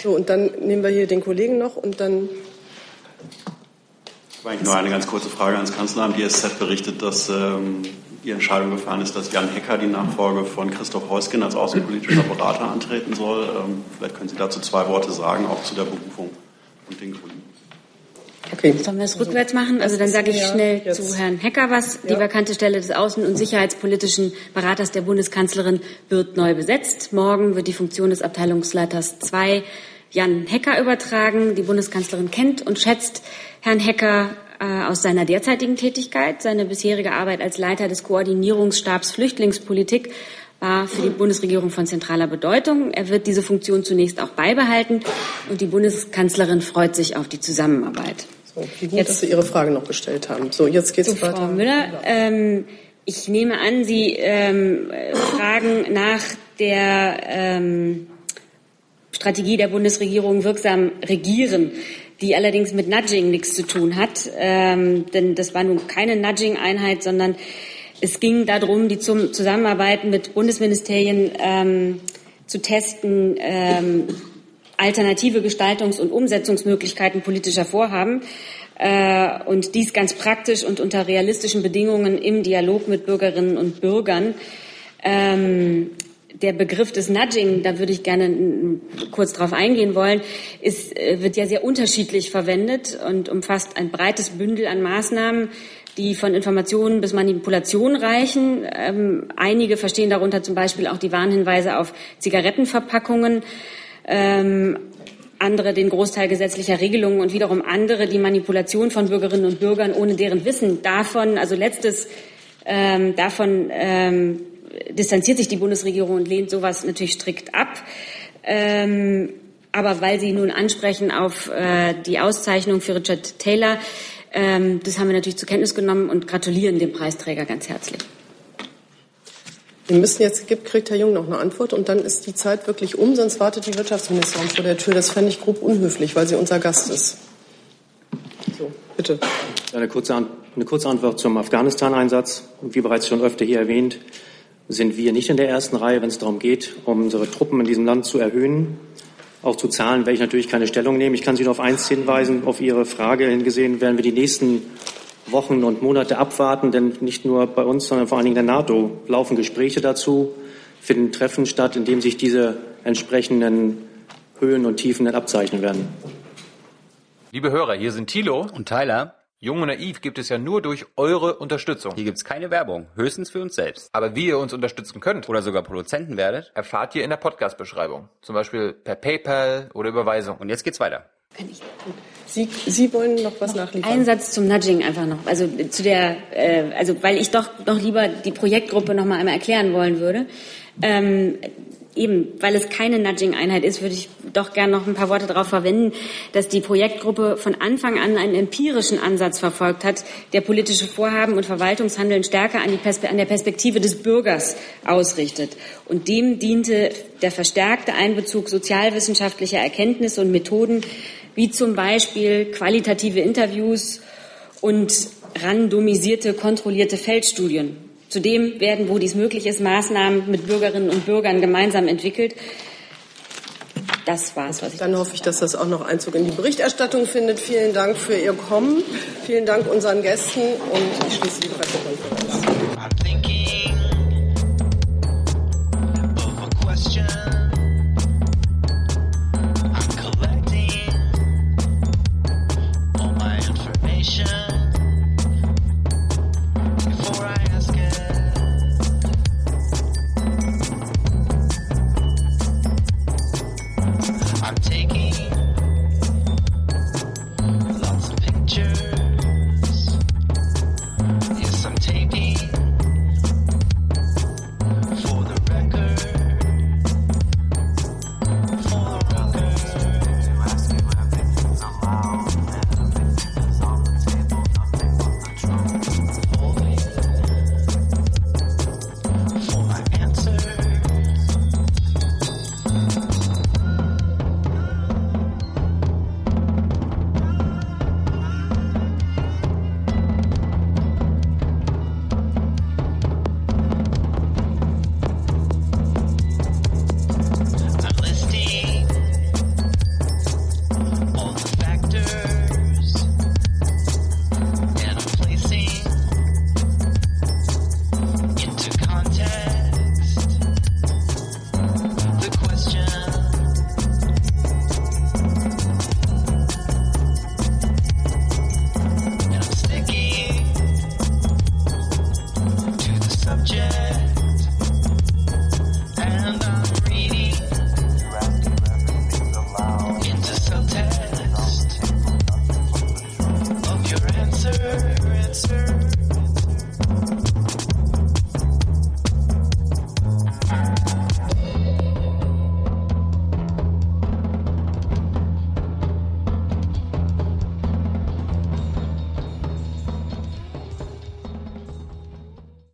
So, und dann nehmen wir hier den Kollegen noch und dann. Ich habe eigentlich nur eine ganz kurze Frage ans Kanzleramt. Die SZ berichtet, dass ähm, die Entscheidung gefallen ist, dass Jan Hecker die Nachfolge von Christoph Heusgen als außenpolitischer Berater antreten soll. Ähm, vielleicht können Sie dazu zwei Worte sagen, auch zu der Berufung und den Gründen. Okay. Sollen wir es rückwärts machen? Also dann sage ich schnell ja, zu Herrn Hecker was. Die vakante Stelle des außen- und sicherheitspolitischen Beraters der Bundeskanzlerin wird neu besetzt. Morgen wird die Funktion des Abteilungsleiters 2 Jan Hecker übertragen. Die Bundeskanzlerin kennt und schätzt Herrn Hecker äh, aus seiner derzeitigen Tätigkeit. Seine bisherige Arbeit als Leiter des Koordinierungsstabs Flüchtlingspolitik war für die Bundesregierung von zentraler Bedeutung. Er wird diese Funktion zunächst auch beibehalten und die Bundeskanzlerin freut sich auf die Zusammenarbeit. So, wie gut, jetzt, dass Sie Ihre Frage noch gestellt haben. So, jetzt geht's so, weiter. Frau Müller, ähm, ich nehme an, Sie ähm, fragen nach der ähm, Strategie der Bundesregierung wirksam regieren die allerdings mit Nudging nichts zu tun hat. Ähm, denn das war nun keine Nudging-Einheit, sondern es ging darum, die zum Zusammenarbeit mit Bundesministerien ähm, zu testen, ähm, alternative Gestaltungs- und Umsetzungsmöglichkeiten politischer Vorhaben. Äh, und dies ganz praktisch und unter realistischen Bedingungen im Dialog mit Bürgerinnen und Bürgern. Ähm, der Begriff des Nudging, da würde ich gerne kurz darauf eingehen wollen, ist, äh, wird ja sehr unterschiedlich verwendet und umfasst ein breites Bündel an Maßnahmen, die von Informationen bis Manipulation reichen. Ähm, einige verstehen darunter zum Beispiel auch die Warnhinweise auf Zigarettenverpackungen. Ähm, andere den Großteil gesetzlicher Regelungen und wiederum andere die Manipulation von Bürgerinnen und Bürgern ohne deren Wissen davon, also letztes ähm, davon ähm, distanziert sich die Bundesregierung und lehnt sowas natürlich strikt ab. Ähm, aber weil Sie nun ansprechen auf äh, die Auszeichnung für Richard Taylor, ähm, das haben wir natürlich zur Kenntnis genommen und gratulieren dem Preisträger ganz herzlich. Wir müssen jetzt, gibt, kriegt Herr Jung noch eine Antwort und dann ist die Zeit wirklich um, sonst wartet die Wirtschaftsministerin vor der Tür. Das fände ich grob unhöflich, weil sie unser Gast ist. So, bitte. Eine kurze, eine kurze Antwort zum Afghanistan-Einsatz. Wie bereits schon öfter hier erwähnt, sind wir nicht in der ersten Reihe, wenn es darum geht, um unsere Truppen in diesem Land zu erhöhen. Auch zu Zahlen werde ich natürlich keine Stellung nehmen. Ich kann Sie nur auf eins hinweisen. Auf Ihre Frage hingesehen werden wir die nächsten Wochen und Monate abwarten, denn nicht nur bei uns, sondern vor allen Dingen der NATO laufen Gespräche dazu, finden Treffen statt, in denen sich diese entsprechenden Höhen und Tiefen dann abzeichnen werden. Liebe Hörer, hier sind Thilo und Tyler. Jung und Naiv gibt es ja nur durch eure Unterstützung. Hier gibt es keine Werbung, höchstens für uns selbst. Aber wie ihr uns unterstützen könnt oder sogar Produzenten werdet, erfahrt ihr in der Podcast-Beschreibung. Zum Beispiel per PayPal oder Überweisung. Und jetzt geht's weiter. Sie, Sie wollen noch was nachliefern? Ein Satz zum Nudging einfach noch. Also zu der, äh, also weil ich doch noch lieber die Projektgruppe noch mal einmal erklären wollen würde. Ähm, eben, weil es keine Nudging-Einheit ist, würde ich doch gerne noch ein paar Worte darauf verwenden, dass die Projektgruppe von Anfang an einen empirischen Ansatz verfolgt hat, der politische Vorhaben und Verwaltungshandeln stärker an, an der Perspektive des Bürgers ausrichtet. Und dem diente der verstärkte Einbezug sozialwissenschaftlicher Erkenntnisse und Methoden, wie zum Beispiel qualitative Interviews und randomisierte, kontrollierte Feldstudien Zudem werden, wo dies möglich ist, Maßnahmen mit Bürgerinnen und Bürgern gemeinsam entwickelt. Das war's, was ich. Dann hoffe ich, dass das auch noch Einzug in die Berichterstattung findet. Vielen Dank für Ihr Kommen. Vielen Dank unseren Gästen und ich schließe die Pressekonferenz.